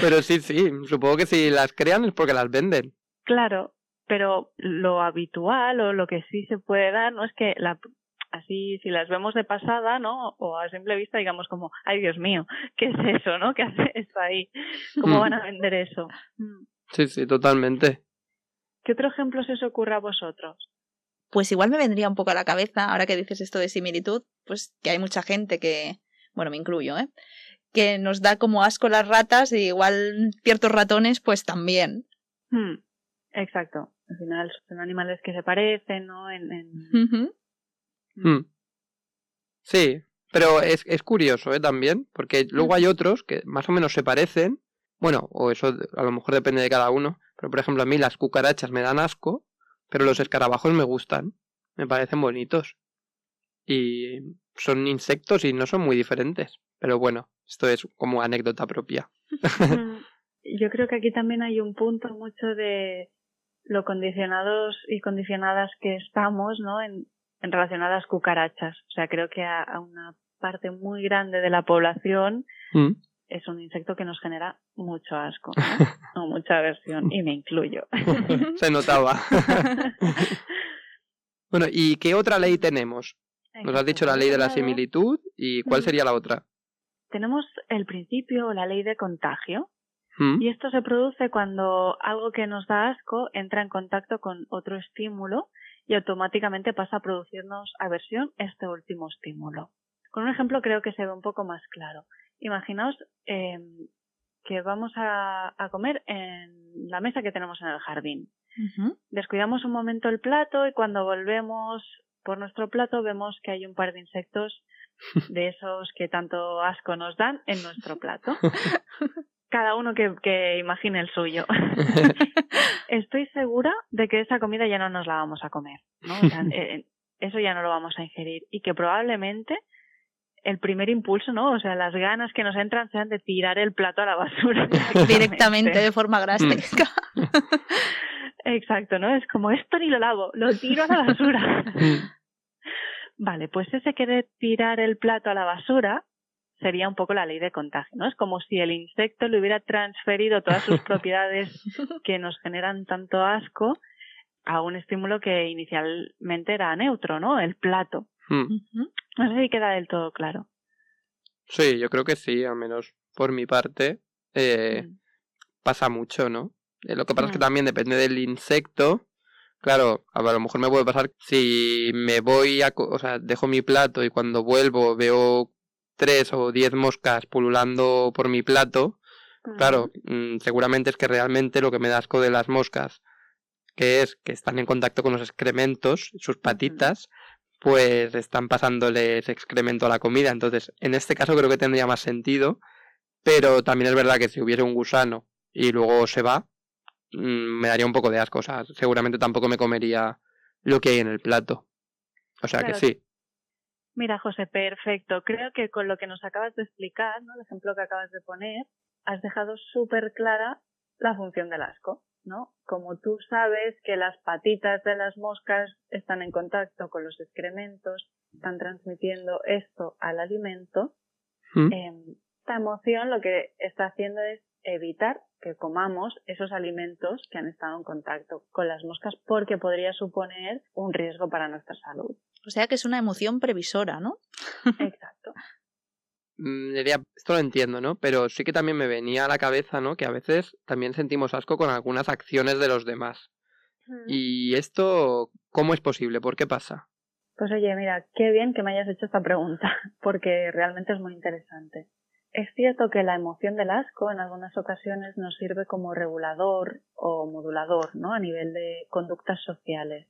pero sí, sí, supongo que si las crean es porque las venden. Claro, pero lo habitual o lo que sí se puede dar, ¿no? Es que la, así, si las vemos de pasada, ¿no? O a simple vista, digamos como, ay Dios mío, ¿qué es eso, no? ¿Qué hace esto ahí? ¿Cómo mm. van a vender eso? Mm. Sí, sí, totalmente. ¿Qué otro ejemplo se os ocurre a vosotros? Pues igual me vendría un poco a la cabeza, ahora que dices esto de similitud, pues que hay mucha gente que, bueno, me incluyo, ¿eh? Que nos da como asco las ratas y igual ciertos ratones, pues también. Hmm, exacto. Al final son animales que se parecen, ¿no? En, Hmm. Sí, pero es, es curioso ¿eh? también, porque luego hay otros que más o menos se parecen. Bueno, o eso a lo mejor depende de cada uno. Pero por ejemplo, a mí las cucarachas me dan asco, pero los escarabajos me gustan. Me parecen bonitos. Y son insectos y no son muy diferentes. Pero bueno, esto es como anécdota propia. Mm, yo creo que aquí también hay un punto mucho de lo condicionados y condicionadas que estamos, ¿no? En, en relación a las cucarachas. O sea, creo que a, una parte muy grande de la población mm. es un insecto que nos genera mucho asco, ¿no? o mucha aversión, y me incluyo. Se notaba. bueno, ¿y qué otra ley tenemos? Nos has dicho la ley de la similitud, ¿y cuál sería la otra? Tenemos el principio o la ley de contagio, mm. y esto se produce cuando algo que nos da asco entra en contacto con otro estímulo y automáticamente pasa a producirnos aversión este último estímulo. Con un ejemplo creo que se ve un poco más claro. Imaginaos em, que vamos a, comer en la mesa que tenemos en el jardín. Descuidamos un momento el plato y cuando volvemos por nuestro plato vemos que hay un par de insectos de esos que tanto asco nos dan en nuestro plato. cada uno que, imagine el suyo. Estoy segura de que esa comida ya no nos la vamos a comer, ¿no? Eh, eso ya no lo vamos a ingerir y que probablemente el primer impulso, ¿no? O sea, las ganas que nos entran sean de tirar el plato a la basura. Directamente, de forma drástica. Exacto, ¿no? Es como esto ni lo lavo, lo tiro a la basura. Vale, pues ese querer tirar el plato a la basura sería un poco la ley de contagio, ¿no? Es como si el insecto le hubiera transferido todas sus propiedades que nos generan tanto asco a un estímulo que inicialmente era neutro, ¿no? El plato. Hmm. No sé si queda del todo claro. Sí, yo creo que sí, al menos por mi parte. Eh, hmm. Pasa mucho, ¿no? Eh, lo que pasa es que también depende del insecto. Claro, a lo mejor me puede pasar si me voy a, o sea, dejo mi plato y cuando vuelvo veo tres o diez moscas pululando por mi plato, claro, mm, seguramente es que realmente lo que me da asco de las moscas, que es que están en contacto con los excrementos, sus patitas, pues están pasándoles excremento a la comida. Entonces, en este caso creo que tendría más sentido, pero también es verdad que si hubiera un gusano y luego se va, mm, me daría un poco de asco. O sea, seguramente tampoco me comería lo que hay en el plato. O sea que sí. Mira, José, perfecto. Creo que con lo que nos acabas de explicar, ¿no? el ejemplo que acabas de poner, has dejado súper clara la función del asco, ¿no? Como tú sabes que las patitas de las moscas están en contacto con los excrementos, están transmitiendo esto al alimento, ¿Mm? em, esta emoción lo que está haciendo es evitar que comamos esos alimentos que han estado en contacto con las moscas porque podría suponer un riesgo para nuestra salud. O sea que es una emoción previsora, ¿no? Exacto. Mm, esto lo entiendo, ¿no? Pero sí que también me venía a la cabeza, ¿no? Que a veces también sentimos asco con algunas acciones de los demás. ¿Y esto cómo es posible? ¿Por qué pasa? Pues oye, mira, qué bien que me hayas hecho esta pregunta, porque realmente es muy interesante. Es cierto que la emoción del asco en algunas ocasiones nos sirve como regulador o modulador, ¿no? A nivel de conductas sociales.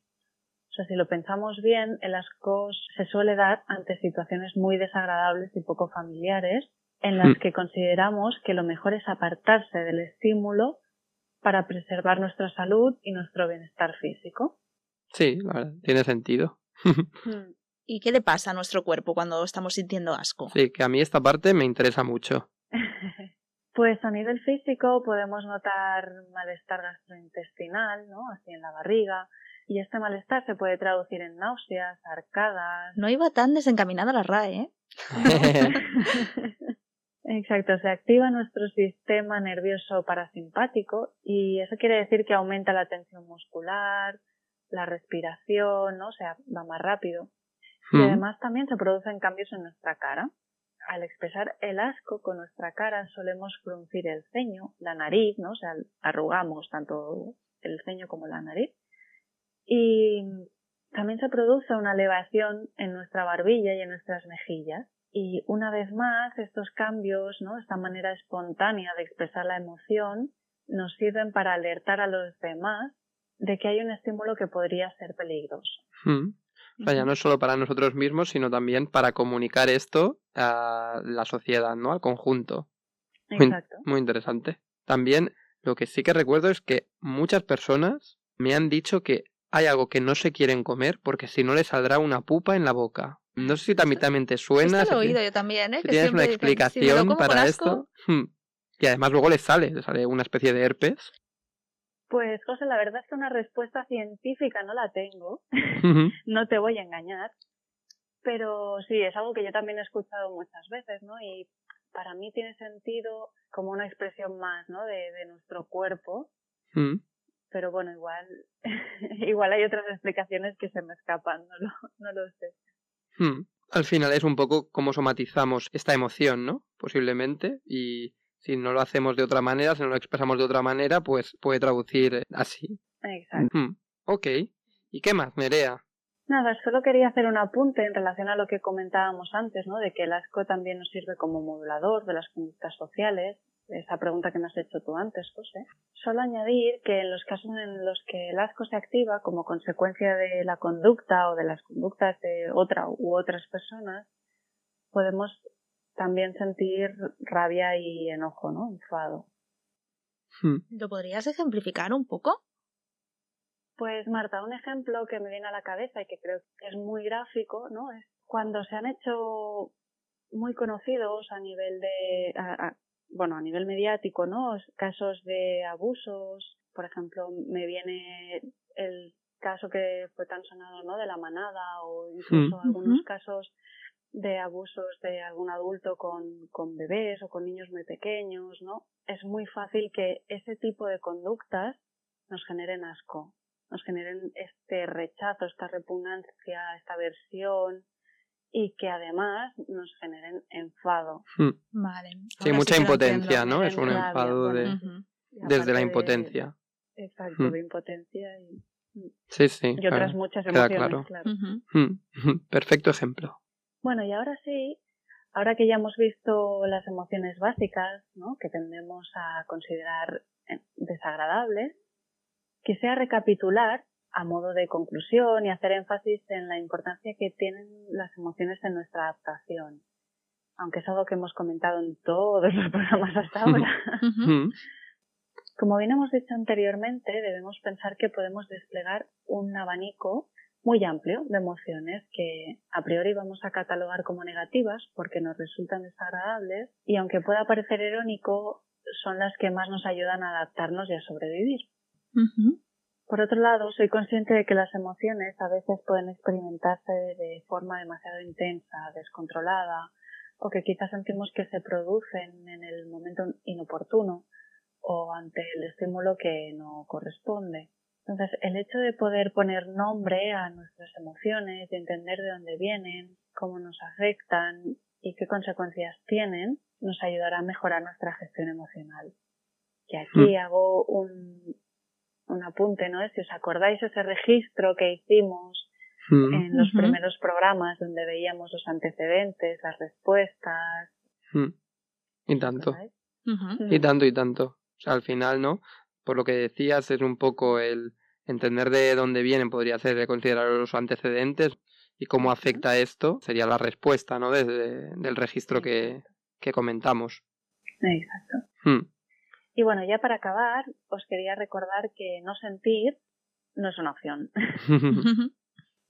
O sea, si lo pensamos bien, el asco se suele dar ante situaciones muy desagradables y poco familiares, en las mm. que consideramos que lo mejor es apartarse del estímulo para preservar nuestra salud y nuestro bienestar físico. Sí, tiene sentido. Mm. ¿Y qué le pasa a nuestro cuerpo cuando estamos sintiendo asco? Sí, que a mí esta parte me interesa mucho. Pues a nivel físico podemos notar malestar gastrointestinal, ¿no? Así en la barriga. Y este malestar se puede traducir en náuseas, arcadas. No iba tan desencaminada la RAE, ¿eh? Exacto, se activa nuestro sistema nervioso parasimpático y eso quiere decir que aumenta la tensión muscular, la respiración, ¿no? O sea, va más rápido. Y hmm. además también se producen cambios en nuestra cara. Al expresar el asco con nuestra cara solemos fruncir el ceño, la nariz, ¿no? O sea, arrugamos tanto el ceño como la nariz. Y también se produce una elevación en nuestra barbilla y en nuestras mejillas. Y una vez más, estos cambios, ¿no? Esta manera espontánea de expresar la emoción nos sirven para alertar a los demás de que hay un estímulo que podría ser peligroso. Hmm. O sea, ya no es solo para nosotros mismos, sino también para comunicar esto a la sociedad, ¿no? Al conjunto. Exacto. Muy, muy interesante. También lo que sí que recuerdo es que muchas personas me han dicho que hay algo que no se quieren comer porque si no les saldrá una pupa en la boca. No sé si también, también te suena. Esto lo he oído yo también, ¿eh? tienes una explicación para esto. Hmm. Y además luego les sale, les sale una especie de herpes. Pues José, la verdad es que una respuesta científica no la tengo. no te voy a engañar. Pero sí, es algo que yo también he escuchado muchas veces, ¿no? Y para mí tiene sentido como una expresión más, ¿no? De, de nuestro cuerpo. Hmm pero bueno, igual, igual hay otras explicaciones que se me escapan, no lo, no lo sé. Hmm. Al final es un poco cómo somatizamos esta emoción, ¿no? Posiblemente, y si no lo hacemos de otra manera, si no lo expresamos de otra manera, pues puede traducir así. Exacto. Hmm. Ok. ¿Y qué más, Nerea? Nada, solo quería hacer un apunte en relación a lo que comentábamos antes, ¿no? De que el asco también nos sirve como modulador de las conductas sociales esa pregunta que me has hecho tú antes, José. Solo añadir que en los casos en los que el asco se activa como consecuencia de la conducta o de las conductas de otra u otras personas, podemos también sentir rabia y enojo, ¿no? Enfado. Hmm. ¿Lo podrías ejemplificar un poco? Pues Marta, un ejemplo que me viene a la cabeza y que creo que es muy gráfico, ¿no? Es cuando se han hecho muy conocidos a nivel de, bueno, a nivel mediático, ¿no? Casos de abusos, por ejemplo, me viene el caso que fue tan sonado, ¿no? De la manada o incluso mm. algunos casos de abusos de algún adulto con, con bebés o con niños muy pequeños, ¿no? Es muy fácil que ese tipo de conductas nos generen asco, nos generen este rechazo, esta repugnancia, esta aversión, y que además nos generen enfado. Hmm. Vale. Sí, mucha impotencia, ¿no? Es un enfado de, desde la impotencia. exacto, hmm. de impotencia y, sí, sí, y otras muchas emociones, claro. Hmm, perfecto ejemplo. Bueno, y ahora sí, ahora que ya hemos visto las emociones básicas, ¿no? que tendemos a considerar eh, desagradables, quisiera recapitular a modo de conclusión y hacer énfasis en la importancia que tienen las emociones en nuestra adaptación, aunque es algo que hemos comentado en todos los programas hasta ahora. Como bien hemos dicho anteriormente, debemos pensar que podemos desplegar un abanico muy amplio de emociones que a priori vamos a catalogar como negativas porque nos resultan desagradables y aunque pueda parecer irónico, son las que más nos ayudan a adaptarnos y a sobrevivir. Por otro lado, soy consciente de que las emociones a veces pueden experimentarse de forma demasiado intensa, descontrolada, o que quizás sentimos que se producen en el momento inoportuno o ante el estímulo que no corresponde. Entonces, el hecho de poder poner nombre a nuestras emociones, de entender de dónde vienen, cómo nos afectan y qué consecuencias tienen, nos ayudará a mejorar nuestra gestión emocional. Y aquí mm. hago un, un apunte, ¿no? Si os acordáis ese registro que hicimos mm. en los primeros programas donde veíamos los antecedentes, las respuestas. Mm. Y tanto. Y tanto, y tanto. O sea, al final, ¿no? Por lo que decías, es un poco el entender de dónde vienen, podría ser considerar los antecedentes y cómo afecta esto, sería la respuesta, ¿no? Desde del registro que, que comentamos. Exacto. Mm. Y bueno, ya para acabar, os quería recordar que no sentir no es una opción.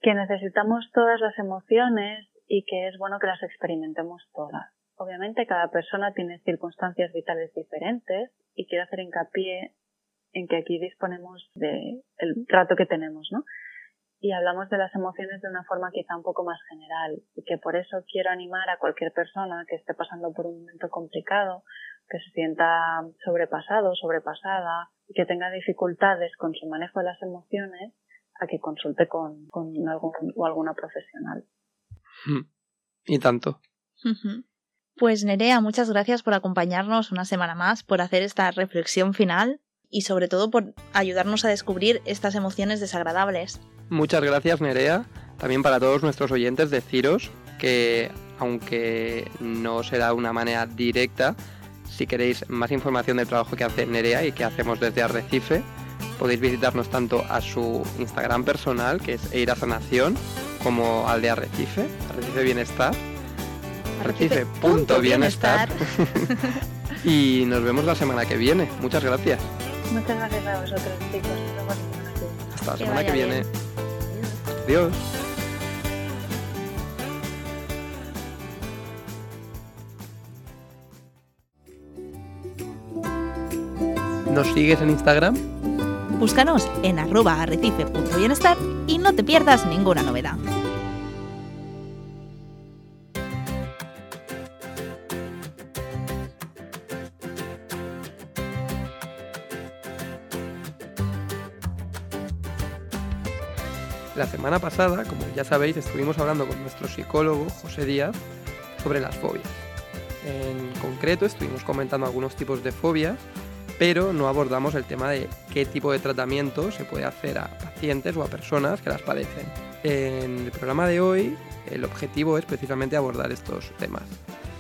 que necesitamos todas las emociones y que es bueno que las experimentemos todas. obviamente cada persona tiene circunstancias vitales diferentes y quiero hacer hincapié en que aquí disponemos del el trato que tenemos, ¿no? Y hablamos de las emociones de una forma quizá un poco más general y que por eso quiero animar a cualquier persona que esté pasando por un momento complicado, que se sienta sobrepasado, sobrepasada y que tenga dificultades con su manejo de las emociones, a que consulte con, con algún o alguna profesional. Y tanto. Pues Nerea, muchas gracias por acompañarnos una semana más, por hacer esta reflexión final y sobre todo por ayudarnos a descubrir estas emociones desagradables. Muchas gracias Nerea. También para todos nuestros oyentes deciros que aunque no será de una manera directa, si queréis más información del trabajo que hace Nerea y que hacemos desde Arrecife, podéis visitarnos tanto a su Instagram personal, que es Eira Sanación, como al de Arrecife, Arrecife Bienestar, arrecife.bienestar. y nos vemos la semana que viene. Muchas gracias. Muchas gracias a vosotros, chicos. Hasta la semana que viene. Adiós. ¿Nos sigues en Instagram? Búscanos en arroba arrecife.bienestar y no te pierdas ninguna novedad. La semana pasada, como ya sabéis, estuvimos hablando con nuestro psicólogo José Díaz sobre las fobias. En concreto, estuvimos comentando algunos tipos de fobias, pero no abordamos el tema de qué tipo de tratamiento se puede hacer a pacientes o a personas que las padecen. En el programa de hoy, el objetivo es precisamente abordar estos temas.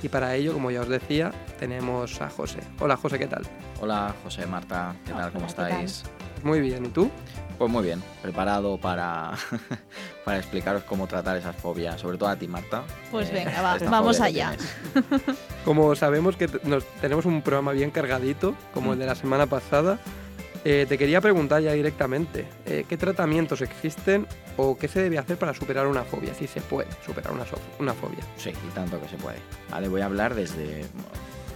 Y para ello, como ya os decía, tenemos a José. Hola José, ¿qué tal? Hola José, Marta, ¿qué tal? ¿Cómo estáis? Muy bien, ¿y tú? Pues muy bien, preparado para, para explicaros cómo tratar esas fobias, sobre todo a ti, Marta. Pues eh, venga, vamos allá. Como sabemos que nos, tenemos un programa bien cargadito, como el de la semana pasada, eh, te quería preguntar ya directamente, eh, ¿qué tratamientos existen o qué se debe hacer para superar una fobia? Si se puede superar una, una fobia. Sí, y tanto que se puede. Vale, voy a hablar desde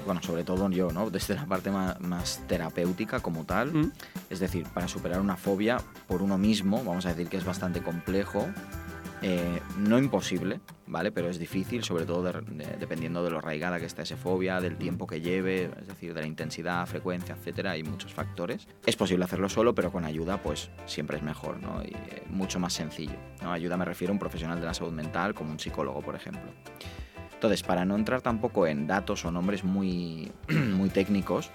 bueno, sobre todo yo, ¿no? Desde la parte más, terapéutica como tal. Mm. Es decir, para superar una fobia por uno mismo, vamos a decir que es bastante complejo. Eh, no imposible, ¿vale? Pero es difícil, sobre todo dependiendo de lo arraigada que está esa fobia, del tiempo que lleve, es decir, de la intensidad, frecuencia, etcétera. Hay muchos factores. Es posible hacerlo solo, pero con ayuda, pues siempre es mejor, ¿no? Y eh, mucho más sencillo. ¿no? Ayuda me refiero a un profesional de la salud mental, como un psicólogo, por ejemplo. Entonces, para no entrar tampoco en datos o nombres muy, muy técnicos,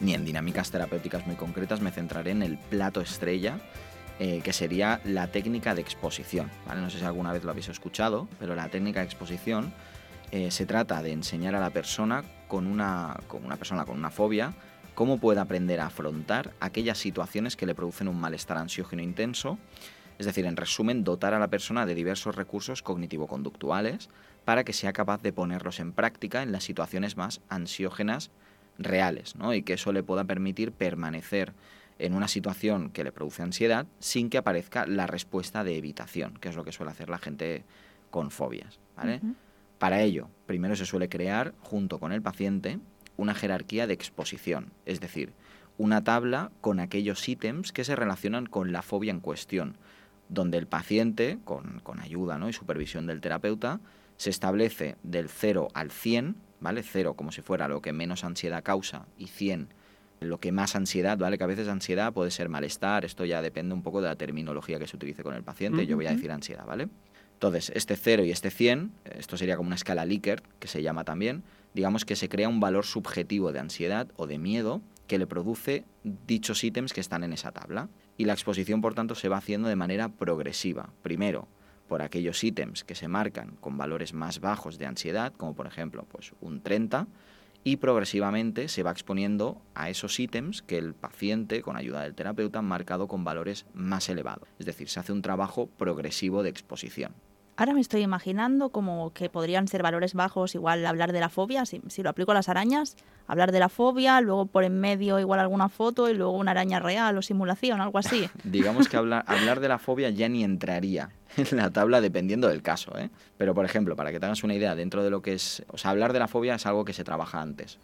ni en dinámicas terapéuticas muy concretas, me centraré en el plato estrella, eh, que sería la técnica de exposición. No sé si alguna vez lo habéis escuchado, pero la técnica de exposición eh, se trata de enseñar a la persona con una, con una persona con una fobia cómo puede aprender a afrontar aquellas situaciones que le producen un malestar ansiógeno intenso. Es decir, en resumen, dotar a la persona de diversos recursos cognitivo-conductuales para que sea capaz de ponerlos en práctica en las situaciones más ansiógenas reales, ¿no? y que eso le pueda permitir permanecer en una situación que le produce ansiedad sin que aparezca la respuesta de evitación, que es lo que suele hacer la gente con fobias. ¿vale? Para ello, primero se suele crear, junto con el paciente, una jerarquía de exposición, es decir, una tabla con aquellos ítems que se relacionan con la fobia en cuestión, donde el paciente, con, con ayuda ¿no? y supervisión del terapeuta, se establece del 0 al 100, ¿vale? 0 como si fuera lo que menos ansiedad causa y 100 lo que más ansiedad, ¿vale? Que a veces ansiedad puede ser malestar, esto ya depende un poco de la terminología que se utilice con el paciente, yo voy a decir ansiedad, ¿vale? Entonces, este 0 y este 100, esto sería como una escala Likert, que se llama también, digamos que se crea un valor subjetivo de ansiedad o de miedo que le produce dichos ítems que están en esa tabla. Y la exposición, por tanto, se va haciendo de manera progresiva. Primero, por aquellos ítems que se marcan con valores más bajos de ansiedad, como por ejemplo pues un 30, y progresivamente se va exponiendo a esos ítems que el paciente, con ayuda del terapeuta, ha marcado con valores más elevados. Es decir, se hace un trabajo progresivo de exposición. Ahora me estoy imaginando como que podrían ser valores bajos, igual hablar de la fobia, si, lo aplico a las arañas, hablar de la fobia, luego por en medio igual alguna foto y luego una araña real o simulación, algo así. Digamos que hablar, hablar de la fobia ya ni entraría en la tabla dependiendo del caso. ¿eh? Pero, por ejemplo, para que te hagas una idea, dentro de lo que es... O sea, hablar de la fobia es algo que se trabaja antes.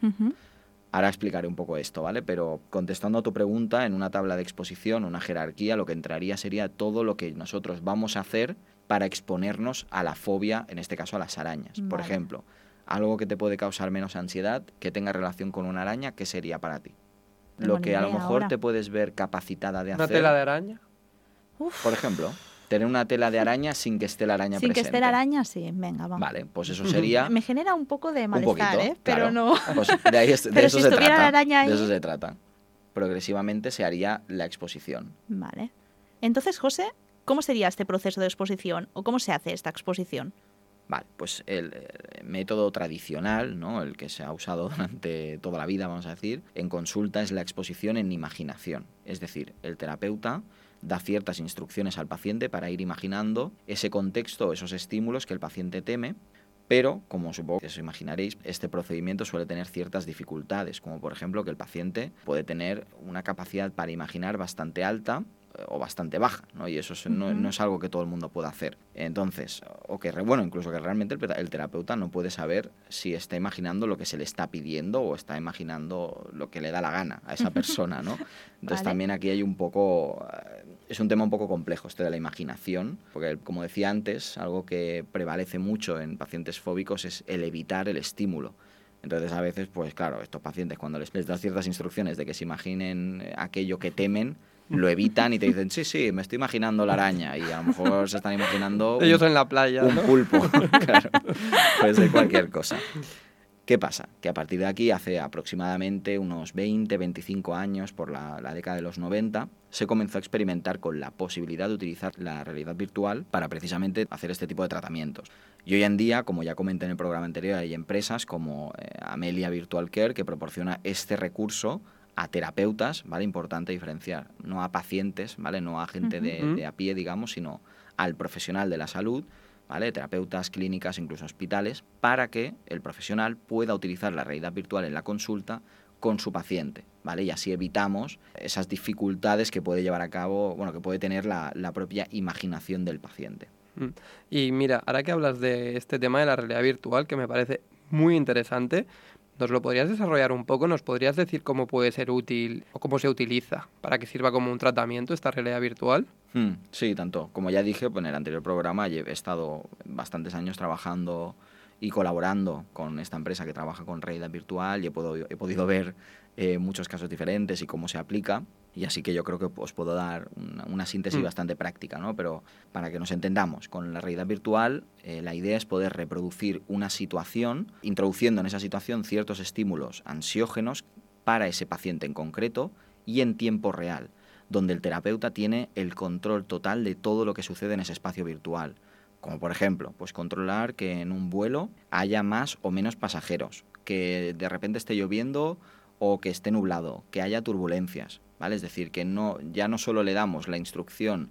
Ahora explicaré un poco esto, ¿vale? Pero contestando a tu pregunta, en una tabla de exposición, una jerarquía, lo que entraría sería todo lo que nosotros vamos a hacer para exponernos a la fobia, en este caso a las arañas. Por ejemplo, algo que te puede causar menos ansiedad, que tenga relación con una araña, ¿qué sería para ti? lo que a lo mejor te puedes ver capacitada de hacer. ¿Una tela de araña? Por ejemplo, tener una tela de araña sin que esté la araña sin presente. Sin que esté la araña, sí, venga, vamos. Vale, pues eso sería... Me genera un poco de malestar, ¿eh? Pero no... Pues de, ahí de eso se trata. La araña ahí... De eso se trata. Progresivamente se haría la exposición. Vale. Entonces, José, ¿cómo sería este proceso de exposición o cómo se hace esta exposición? Vale, pues el, método tradicional, ¿no? el que se ha usado durante toda la vida, vamos a decir, en consulta es la exposición en imaginación. Es decir, el terapeuta da ciertas instrucciones al paciente para ir imaginando ese contexto, esos estímulos que el paciente teme, pero, como supongo que os imaginaréis, este procedimiento suele tener ciertas dificultades, como por ejemplo que el paciente puede tener una capacidad para imaginar bastante alta o bastante baja, ¿no? Y eso no, es algo que todo el mundo pueda hacer. Entonces, o que, bueno, incluso que realmente el, terapeuta no puede saber si está imaginando lo que se le está pidiendo o está imaginando lo que le da la gana a esa persona, ¿no? Entonces también aquí hay un poco, eh, es un tema un poco complejo este de la imaginación, porque como decía antes, algo que prevalece mucho en pacientes fóbicos es el evitar el estímulo. Entonces a veces, pues claro, estos pacientes cuando les, les das ciertas instrucciones de que se imaginen aquello que temen, lo evitan y te dicen, sí, sí, me estoy imaginando la araña. Y a lo mejor se están imaginando. Ellos en la playa. Un pulpo, claro. Puede ser cualquier cosa. ¿Qué pasa? Que a partir de aquí, hace aproximadamente unos 20, 25 años, por la, la, década de los 90, se comenzó a experimentar con la posibilidad de utilizar la realidad virtual para precisamente hacer este tipo de tratamientos. Y hoy en día, como ya comenté en el programa anterior, hay empresas como eh, Amelia Virtual Care que proporciona este recurso a terapeutas, ¿vale? Importante diferenciar, no a pacientes, ¿vale? No a gente de, a pie, digamos, sino al profesional de la salud, ¿vale? Terapeutas, clínicas, incluso hospitales, para que el profesional pueda utilizar la realidad virtual en la consulta con su paciente, ¿vale? Y así evitamos esas dificultades que puede llevar a cabo, bueno, que puede tener la, la propia imaginación del paciente. Mm. Y mira, ahora que hablas de este tema de la realidad virtual, que me parece muy interesante, ¿Nos lo podrías desarrollar un poco? ¿Nos podrías decir cómo puede ser útil o cómo se utiliza para que sirva como un tratamiento esta realidad virtual? Hmm, sí, tanto. Como ya dije pues, en el anterior programa, he estado bastantes años trabajando y colaborando con esta empresa que trabaja con realidad virtual y he, he podido ver eh, muchos casos diferentes y cómo se aplica. Y así que yo creo que os puedo dar una, síntesis mm. bastante práctica, ¿no? Pero para que nos entendamos, con la realidad virtual eh, la idea es poder reproducir una situación, introduciendo en esa situación ciertos estímulos ansiógenos para ese paciente en concreto y en tiempo real, donde el terapeuta tiene el control total de todo lo que sucede en ese espacio virtual. Como por ejemplo, pues controlar que en un vuelo haya más o menos pasajeros, que de repente esté lloviendo o que esté nublado, que haya turbulencias, ¿vale? Es decir, que no, ya no solo le damos la instrucción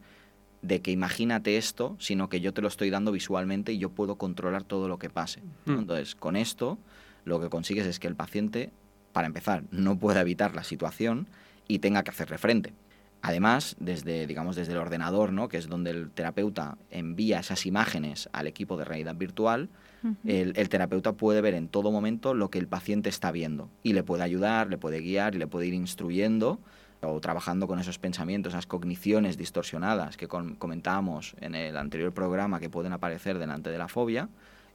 de que imagínate esto, sino que yo te lo estoy dando visualmente y yo puedo controlar todo lo que pase. Hmm. Entonces, con esto, lo que consigues es que el paciente, para empezar, no pueda evitar la situación y tenga que hacerle frente. Además, desde, digamos, desde el ordenador, ¿no? que es donde el terapeuta envía esas imágenes al equipo de realidad virtual, el, terapeuta puede ver en todo momento lo que el paciente está viendo y le puede ayudar, le puede guiar y le puede ir instruyendo o trabajando con esos pensamientos, esas cogniciones distorsionadas que comentábamos en el anterior programa que pueden aparecer delante de la fobia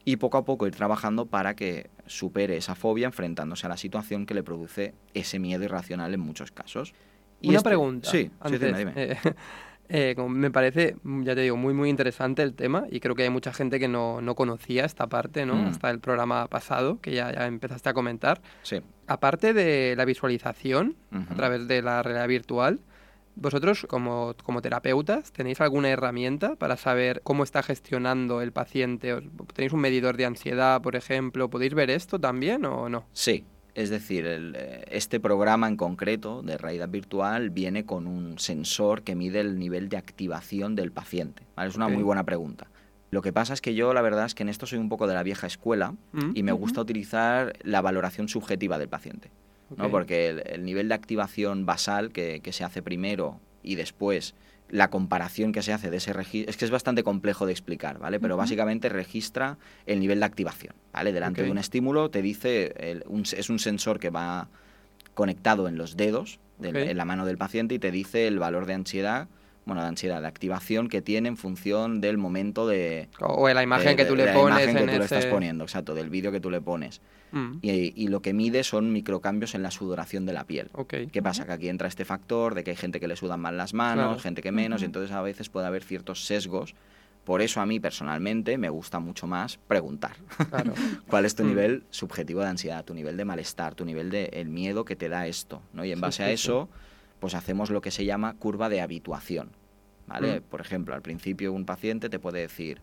y poco a poco ir trabajando para que supere esa fobia enfrentándose a la situación que le produce ese miedo irracional en muchos casos. Y Una pregunta. Sí, antes, dime, eh, eh, me parece, ya te digo, muy muy interesante el tema y creo que hay mucha gente que no, no conocía esta parte, ¿no? Mm. Hasta el programa pasado, que ya, ya empezaste a comentar. Sí. Aparte de la visualización a través de la realidad virtual, ¿vosotros como, como terapeutas tenéis alguna herramienta para saber cómo está gestionando el paciente? ¿Tenéis un medidor de ansiedad, por ejemplo? ¿Podéis ver esto también o no? Sí, es decir, eh, este programa en concreto de realidad virtual viene con un sensor que mide el nivel de activación del paciente. Es una muy buena pregunta. Lo que pasa es que yo la verdad es que en esto soy un poco de la vieja escuela mm, y me gusta utilizar la valoración subjetiva del paciente. ¿no? Porque el, nivel de activación basal que, se hace primero y después la comparación que se hace de ese registro, es que es bastante complejo de explicar, ¿vale? Pero básicamente registra el nivel de activación, ¿vale? Delante de un estímulo te dice, es un sensor que va conectado en los dedos, en la mano del paciente y te dice el valor de ansiedad bueno, de ansiedad, de activación que tiene en función del momento de... O de la imagen que tú le pones. que tú le estás poniendo, exacto, del vídeo que tú le pones. Mm. Y, lo que mide son microcambios en la sudoración de la piel. ¿Qué pasa? Que aquí entra este factor de que hay gente que le sudan mal las manos, gente que menos, y entonces a veces puede haber ciertos sesgos. Por eso a mí personalmente me gusta mucho más preguntar. ¿Cuál es tu mm. nivel subjetivo de ansiedad, tu nivel de malestar, tu nivel de el miedo que te da esto? ¿no? Y en base a eso, pues hacemos lo que se llama curva de habituación. ¿vale? Mm. Por ejemplo, al principio un paciente te puede decir,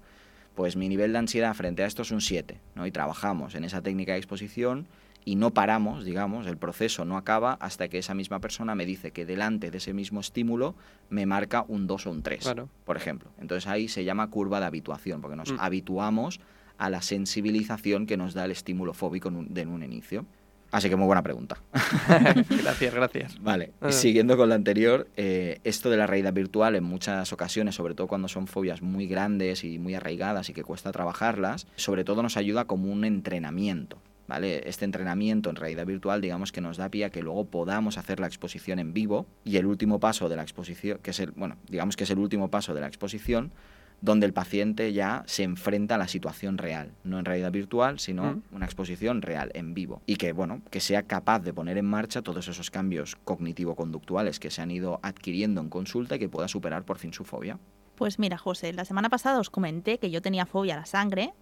pues mi nivel de ansiedad frente a esto es un 7, ¿no? Y trabajamos en esa técnica de exposición y no paramos, digamos, el proceso no acaba hasta que esa misma persona me dice que delante de ese mismo estímulo me marca un 2 o un 3, por ejemplo. Entonces ahí se llama curva de habituación, porque nos mm. habituamos a la sensibilización que nos da el estímulo fóbico en un inicio. Así que muy buena pregunta. gracias, gracias. Vale, ah. siguiendo con la anterior, eh, esto de la realidad virtual en muchas ocasiones, sobre todo cuando son fobias muy grandes y muy arraigadas y que cuesta trabajarlas, sobre todo nos ayuda como un entrenamiento. ¿Vale? Este entrenamiento en realidad virtual, digamos que nos da pie a que luego podamos hacer la exposición en vivo y el último paso de la exposición, que es el, bueno, digamos que es el último paso de la exposición, donde el paciente ya se enfrenta a la situación real, no en realidad virtual, sino una exposición real, en vivo. Y que, bueno, que sea capaz de poner en marcha todos esos cambios cognitivo-conductuales que se han ido adquiriendo en consulta y que pueda superar por fin su fobia. Pues mira, José, la semana pasada os comenté que yo tenía fobia a la sangre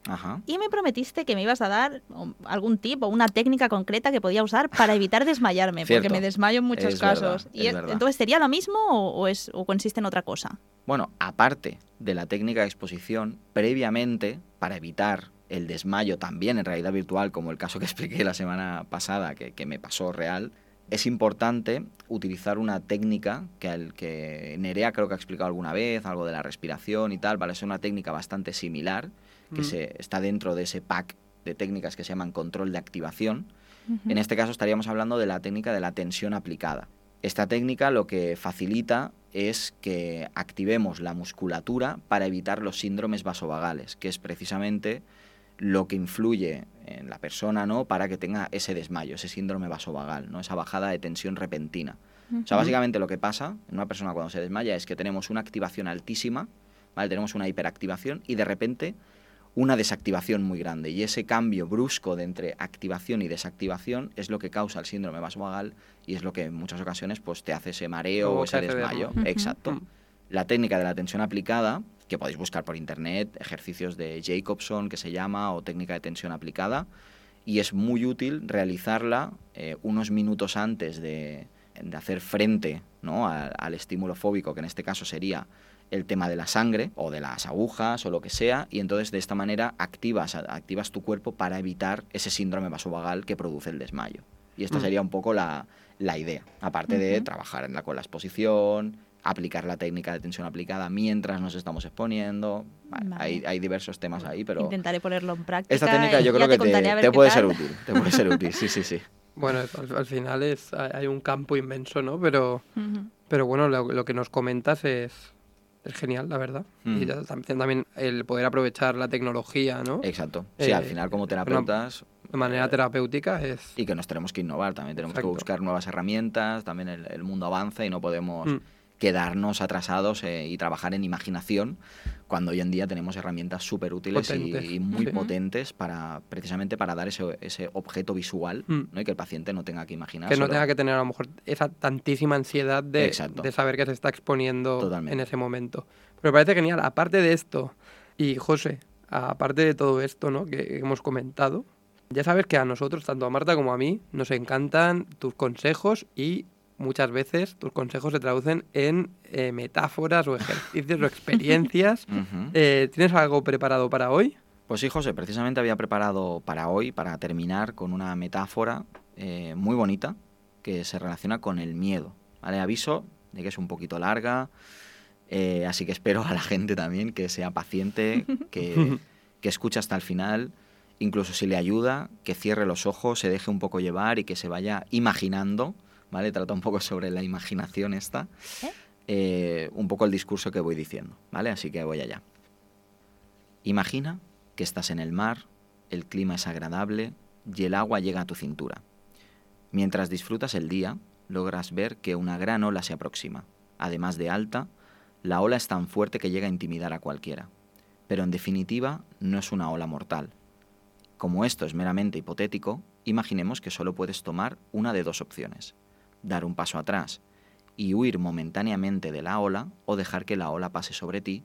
y me prometiste que me ibas a dar algún tip o una técnica concreta que podía usar para evitar desmayarme, porque me desmayo en muchos casos. y entonces, ¿sería lo mismo o, es, o consiste en otra cosa? Bueno, aparte de la técnica de exposición, previamente, para evitar el desmayo también en realidad virtual, como el caso que expliqué la semana pasada, que, que me pasó real, es importante utilizar una técnica que, el, que Nerea creo que ha explicado alguna vez, algo de la respiración y tal, vale, es una técnica bastante similar, que mm. se, está dentro de ese pack de técnicas que se llaman control de activación. En este caso estaríamos hablando de la técnica de la tensión aplicada. Esta técnica lo que facilita es que activemos la musculatura para evitar los síndromes vasovagales, que es precisamente lo que influye en la persona, ¿no? Para que tenga ese desmayo, ese síndrome vasovagal, ¿no? Esa bajada de tensión repentina. O sea, básicamente lo que pasa en una persona cuando se desmaya es que tenemos una activación altísima, ¿vale? Tenemos una hiperactivación y de repente una desactivación muy grande. Y ese cambio brusco de entre activación y desactivación es lo que causa el síndrome vasovagal y es lo que en muchas ocasiones pues, te hace ese mareo o ese desmayo. Exacto. La técnica de la tensión aplicada que podéis buscar por internet, ejercicios de Jacobson que se llama o técnica de tensión aplicada y es muy útil realizarla eh, unos minutos antes de, hacer frente ¿no? al, estímulo fóbico, que en este caso sería el tema de la sangre o de las agujas o lo que sea, y entonces de esta manera activas, activas tu cuerpo para evitar ese síndrome vasovagal que produce el desmayo. Y esta mm. sería un poco la, idea, aparte de trabajar en la, con la exposición, aplicar la técnica de tensión aplicada mientras nos estamos exponiendo. hay, diversos temas ahí, pero... Intentaré ponerlo en práctica. Esta técnica yo creo que te, puede ser útil. Te puede ser útil, sí, sí, sí. Bueno, al, final es, hay un campo inmenso, ¿no? Pero, pero bueno, lo, que nos comentas es, es genial, la verdad. Y también el poder aprovechar la tecnología, ¿no? Exacto. Sí, al eh, final como terapeutas... De manera terapéutica es... Y que nos tenemos que innovar también, tenemos que buscar nuevas herramientas, también el, mundo avanza y no podemos... Mm quedarnos atrasados eh, y trabajar en imaginación cuando hoy en día tenemos herramientas súper útiles y, muy potentes para precisamente para dar ese, ese objeto visual mm. ¿no? y que el paciente no tenga que imaginar. Que no tenga que tener a lo mejor esa tantísima ansiedad de, de saber que se está exponiendo en ese momento. Pero me parece genial. Aparte de esto, y José, aparte de todo esto ¿no? que hemos comentado, ya sabes que a nosotros, tanto a Marta como a mí, nos encantan tus consejos y muchas veces tus consejos se traducen en eh, metáforas o ejercicios o experiencias. Eh, ¿Tienes algo preparado para hoy? Pues sí, José, precisamente había preparado para hoy, para terminar con una metáfora eh, muy bonita que se relaciona con el miedo. ¿vale? Aviso de que es un poquito larga, así que espero a la gente también que sea paciente, que, que escuche hasta el final incluso si le ayuda, que cierre los ojos, se deje un poco llevar y que se vaya imaginando ¿vale? Trata un poco sobre la imaginación esta. ¿Eh? eh, un poco el discurso que voy diciendo, ¿vale? Así que voy allá. Imagina que estás en el mar, el clima es agradable y el agua llega a tu cintura. Mientras disfrutas el día, logras ver que una gran ola se aproxima. Además de alta, la ola es tan fuerte que llega a intimidar a cualquiera. Pero en definitiva, no es una ola mortal. Como esto es meramente hipotético, imaginemos que solo puedes tomar una de dos opciones. Dar un paso atrás y huir momentáneamente de la ola o dejar que la ola pase sobre ti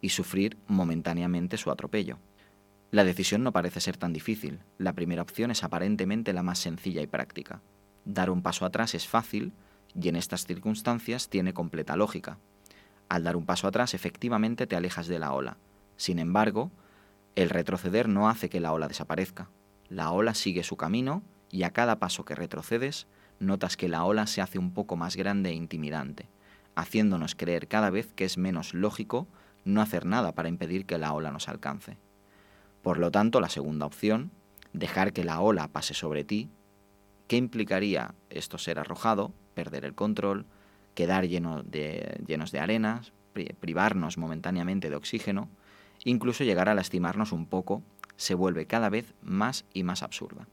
y sufrir momentáneamente su atropello. La decisión no parece ser tan difícil. La primera opción es aparentemente la más sencilla y práctica. Dar un paso atrás es fácil y en estas circunstancias tiene completa lógica. Al dar un paso atrás efectivamente te alejas de la ola. Sin embargo, el retroceder no hace que la ola desaparezca. La ola sigue su camino y a cada paso que retrocedes notas que la ola se hace un poco más grande e intimidante, haciéndonos creer cada vez que es menos lógico no hacer nada para impedir que la ola nos alcance. Por lo tanto, la segunda opción, dejar que la ola pase sobre ti, ¿qué implicaría esto ser arrojado, perder el control, quedar lleno de, llenos de arenas, privarnos momentáneamente de oxígeno, incluso llegar a lastimarnos un poco, se vuelve cada vez más y más absurda.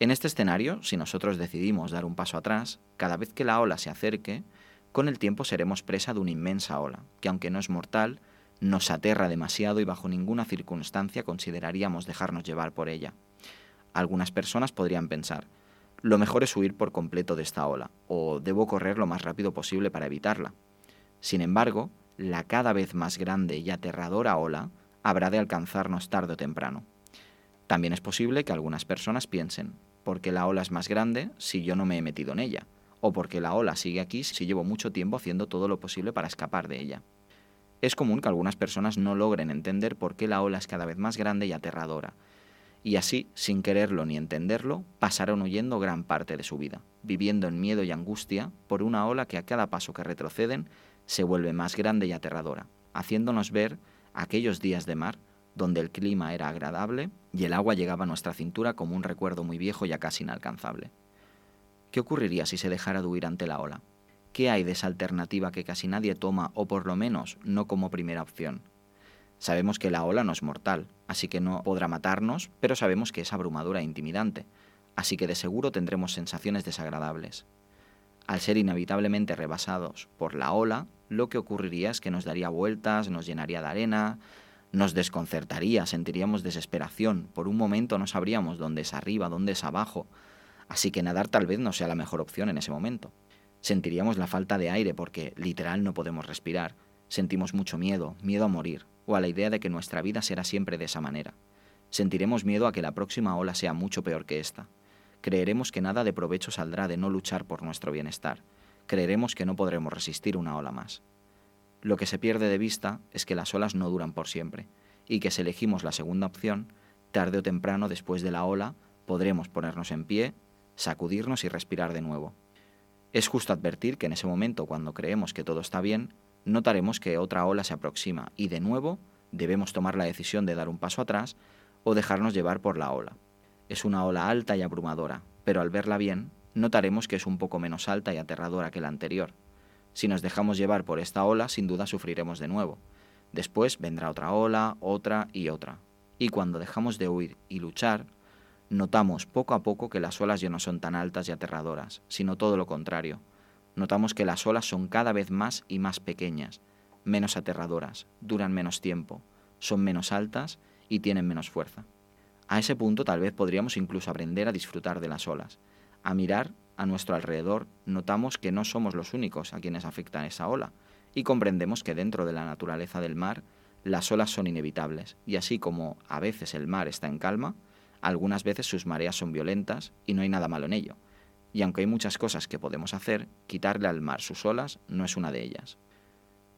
En este escenario, si nosotros decidimos dar un paso atrás, cada vez que la ola se acerque, con el tiempo seremos presa de una inmensa ola, que aunque no es mortal, nos aterra demasiado y bajo ninguna circunstancia consideraríamos dejarnos llevar por ella. Algunas personas podrían pensar, lo mejor es huir por completo de esta ola, o debo correr lo más rápido posible para evitarla. Sin embargo, la cada vez más grande y aterradora ola habrá de alcanzarnos tarde o temprano. También es posible que algunas personas piensen, porque la ola es más grande si yo no me he metido en ella, o porque la ola sigue aquí si llevo mucho tiempo haciendo todo lo posible para escapar de ella. Es común que algunas personas no logren entender por qué la ola es cada vez más grande y aterradora, y así, sin quererlo ni entenderlo, pasaron huyendo gran parte de su vida, viviendo en miedo y angustia por una ola que a cada paso que retroceden se vuelve más grande y aterradora, haciéndonos ver aquellos días de mar donde el clima era agradable y el agua llegaba a nuestra cintura como un recuerdo muy viejo ya casi inalcanzable. ¿Qué ocurriría si se dejara de huir ante la ola? ¿Qué hay de esa alternativa que casi nadie toma o por lo menos no como primera opción? Sabemos que la ola no es mortal, así que no podrá matarnos, pero sabemos que es abrumadora e intimidante, así que de seguro tendremos sensaciones desagradables. Al ser inevitablemente rebasados por la ola, lo que ocurriría es que nos daría vueltas, nos llenaría de arena, nos desconcertaría, sentiríamos desesperación, por un momento no sabríamos dónde es arriba, dónde es abajo, así que nadar tal vez no sea la mejor opción en ese momento. Sentiríamos la falta de aire porque literal no podemos respirar. Sentimos mucho miedo, miedo a morir, o a la idea de que nuestra vida será siempre de esa manera. Sentiremos miedo a que la próxima ola sea mucho peor que esta. Creeremos que nada de provecho saldrá de no luchar por nuestro bienestar. Creeremos que no podremos resistir una ola más. Lo que se pierde de vista es que las olas no duran por siempre, y que si elegimos la segunda opción, tarde o temprano después de la ola podremos ponernos en pie, sacudirnos y respirar de nuevo. Es justo advertir que en ese momento, cuando creemos que todo está bien, notaremos que otra ola se aproxima y de nuevo debemos tomar la decisión de dar un paso atrás o dejarnos llevar por la ola. Es una ola alta y abrumadora, pero al verla bien, notaremos que es un poco menos alta y aterradora que la anterior. Si nos dejamos llevar por esta ola, sin duda sufriremos de nuevo. Después vendrá otra ola, otra y otra. Y cuando dejamos de huir y luchar, notamos poco a poco que las olas ya no son tan altas y aterradoras, sino todo lo contrario. Notamos que las olas son cada vez más y más pequeñas, menos aterradoras, duran menos tiempo, son menos altas y tienen menos fuerza. A ese punto tal vez podríamos incluso aprender a disfrutar de las olas, a mirar a nuestro alrededor, notamos que no somos los únicos a quienes afecta esa ola, y comprendemos que dentro de la naturaleza del mar, las olas son inevitables, y así como a veces el mar está en calma, algunas veces sus mareas son violentas y no hay nada malo en ello. Y aunque hay muchas cosas que podemos hacer, quitarle al mar sus olas no es una de ellas.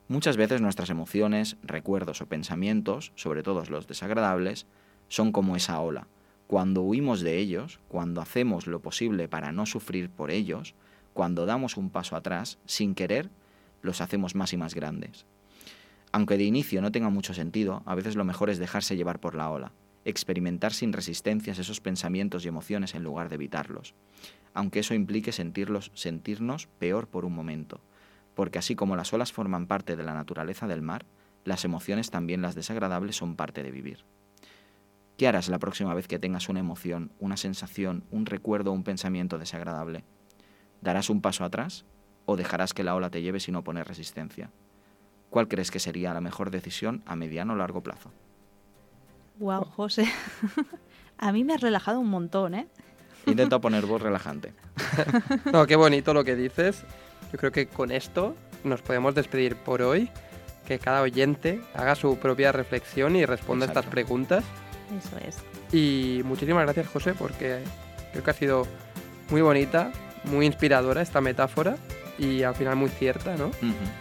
Muchas veces nuestras emociones, recuerdos o pensamientos, sobre todo los desagradables, son como esa ola. Cuando huimos de ellos, cuando hacemos lo posible para no sufrir por ellos, cuando damos un paso atrás, sin querer, los hacemos más y más grandes. Aunque de inicio no tenga mucho sentido, a veces lo mejor es dejarse llevar por la ola, experimentar sin resistencias esos pensamientos y emociones en lugar de evitarlos, aunque eso implique sentirlos, sentirnos peor por un momento. porque así como las olas forman parte de la naturaleza del mar, las emociones también las desagradables son parte de vivir. ¿Qué harás la próxima vez que tengas una emoción, una sensación, un recuerdo o un pensamiento desagradable? ¿Darás un paso atrás o dejarás que la ola te lleve sin oponer resistencia? ¿Cuál crees que sería la mejor decisión a mediano o largo plazo? Wow, José. a mí me has relajado un montón, ¿eh? Intento poner voz relajante. no, qué bonito lo que dices. Yo creo que con esto nos podemos despedir por hoy. Que cada oyente haga su propia reflexión y responda estas preguntas. Eso es. Y muchísimas gracias, José, porque creo que ha sido muy bonita, muy inspiradora esta metáfora y al final muy cierta, ¿no?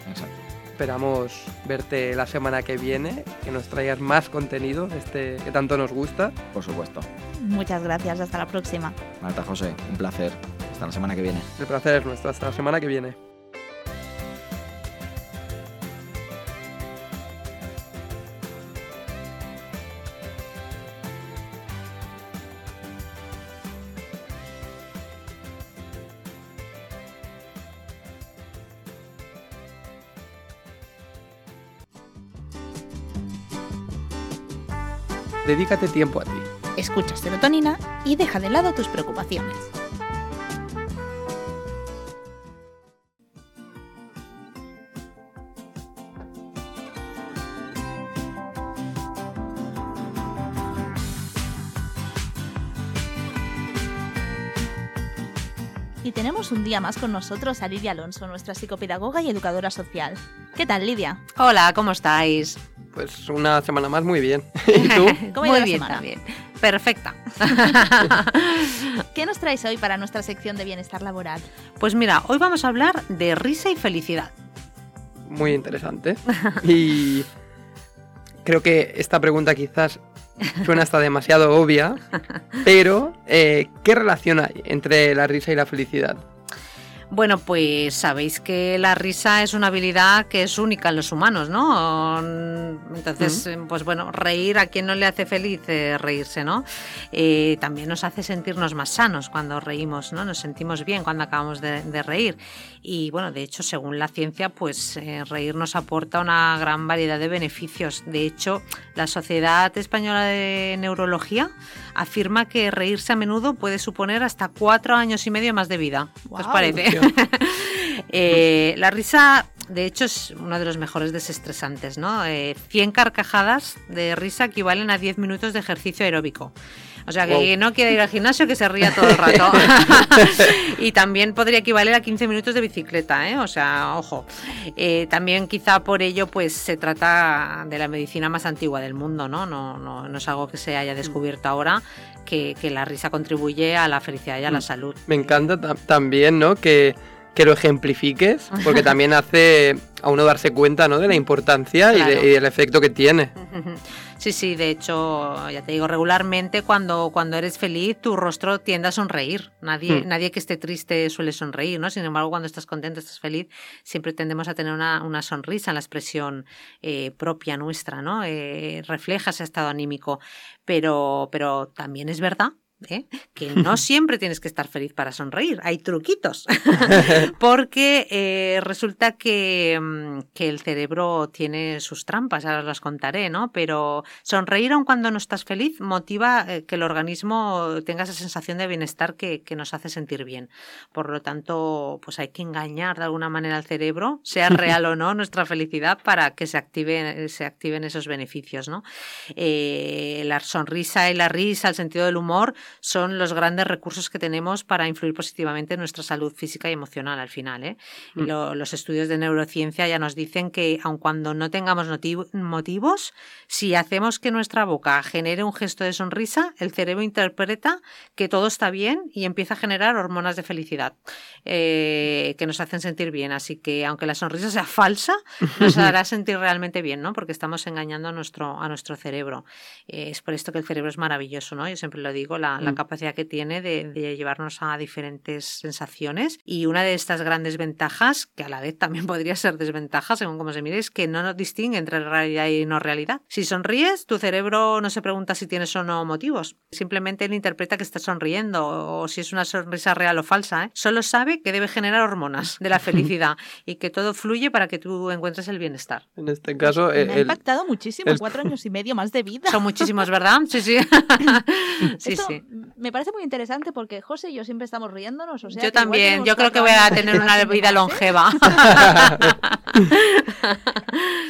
exacto. Esperamos verte la semana que viene, que nos traigas más contenido este que tanto nos gusta. Por supuesto. Muchas gracias, hasta la próxima. Marta José, un placer. Hasta la semana que viene. El placer es nuestro, hasta la semana que viene. Dedícate tiempo a ti. Escucha serotonina y deja de lado tus preocupaciones. Y tenemos un día más con nosotros a Lidia Alonso, nuestra psicopedagoga y educadora social. ¿Qué tal, Lidia? Hola, ¿cómo estáis? Pues una semana más muy bien. ¿Y tú? ¿Cómo muy bien también. Perfecta. ¿Qué nos traes hoy para nuestra sección de bienestar laboral? Pues mira, hoy vamos a hablar de risa y felicidad. Muy interesante. Y creo que esta pregunta quizás suena hasta demasiado obvia, pero eh, ¿qué relación hay entre la risa y la felicidad? Bueno, pues sabéis que la risa es una habilidad que es única en los humanos, ¿no? Entonces, Ujú. pues bueno, reír a quien no le hace feliz eh, reírse, ¿no? Eh, también nos hace sentirnos más sanos cuando reímos, ¿no? Nos sentimos bien cuando acabamos de, de reír. Y bueno, de hecho, según la ciencia, pues eh, reír nos aporta una gran variedad de beneficios. De hecho, la Sociedad Española de Neurología afirma que reírse a menudo puede suponer hasta cuatro años y medio más de vida. ¿Qué os parece? Eh, la risa, de hecho, es uno de los mejores desestresantes, ¿no? Eh, 100 carcajadas de risa equivalen a 10 minutos de ejercicio aeróbico. O sea, que Wow. no quiere ir al gimnasio, que se ría todo el rato. y también podría equivaler a 15 minutos de bicicleta, ¿eh? O sea, ojo. Eh, también quizá por ello, pues se trata de la medicina más antigua del mundo, ¿no? No, no, no es algo que se haya descubierto ahora, que, que la risa contribuye a la felicidad y a la Mm. salud. Me encanta ta- también, ¿no? Que, que lo ejemplifiques, porque también hace a uno darse cuenta, ¿no? De la importancia y, de- y del efecto que tiene. Sí, sí, de hecho, ya te digo, regularmente cuando, cuando eres feliz, tu rostro tiende a sonreír. Nadie, Hmm. nadie que esté triste suele sonreír, ¿no? Sin embargo, cuando estás contento, estás feliz, siempre tendemos a tener una, una sonrisa en la expresión eh, propia nuestra, ¿no? Eh, refleja ese estado anímico. Pero, pero también es verdad. ¿Eh? que no siempre tienes que estar feliz para sonreír, hay truquitos, porque eh, resulta que, mm, que el cerebro tiene sus trampas, ahora las contaré, ¿no? Pero sonreír aun cuando no estás feliz motiva eh, que el organismo tenga esa sensación de bienestar que, que nos hace sentir bien. Por lo tanto, pues hay que engañar de alguna manera al cerebro, sea real o no nuestra felicidad, para que se, active, se activen esos beneficios, ¿no? Eh, la sonrisa y la risa, el sentido del humor, son los grandes recursos que tenemos para influir positivamente en nuestra salud física y emocional al final. ¿eh? Mm. lo- los estudios de neurociencia ya nos dicen que aun cuando no tengamos motiv- motivos, si hacemos que nuestra boca genere un gesto de sonrisa, el cerebro interpreta que todo está bien y empieza a generar hormonas de felicidad eh, que nos hacen sentir bien. Así que aunque la sonrisa sea falsa, nos hará sentir realmente bien, ¿no? Porque estamos engañando a nuestro, a nuestro cerebro. Eh, es por esto que el cerebro es maravilloso, ¿no? Yo siempre lo digo, la, la, capacidad que tiene de, llevarnos a diferentes sensaciones. Y una de estas grandes ventajas, que a la vez también podría ser desventaja, según cómo se mire, es que no nos distingue entre realidad y no realidad. Si sonríes, tu cerebro no se pregunta si tienes o no motivos. Simplemente él interpreta que estás sonriendo o si es una sonrisa real o falsa. ¿eh? Solo sabe que debe generar hormonas de la felicidad y que todo fluye para que tú encuentres el bienestar. En este caso... Pues me ha impactado muchísimo, cuatro años y medio más de vida. Son muchísimos, ¿verdad? Sí, sí. sí, sí. Me parece muy interesante porque José y yo siempre estamos riéndonos. yo también, yo creo que voy a tener una vida longeva.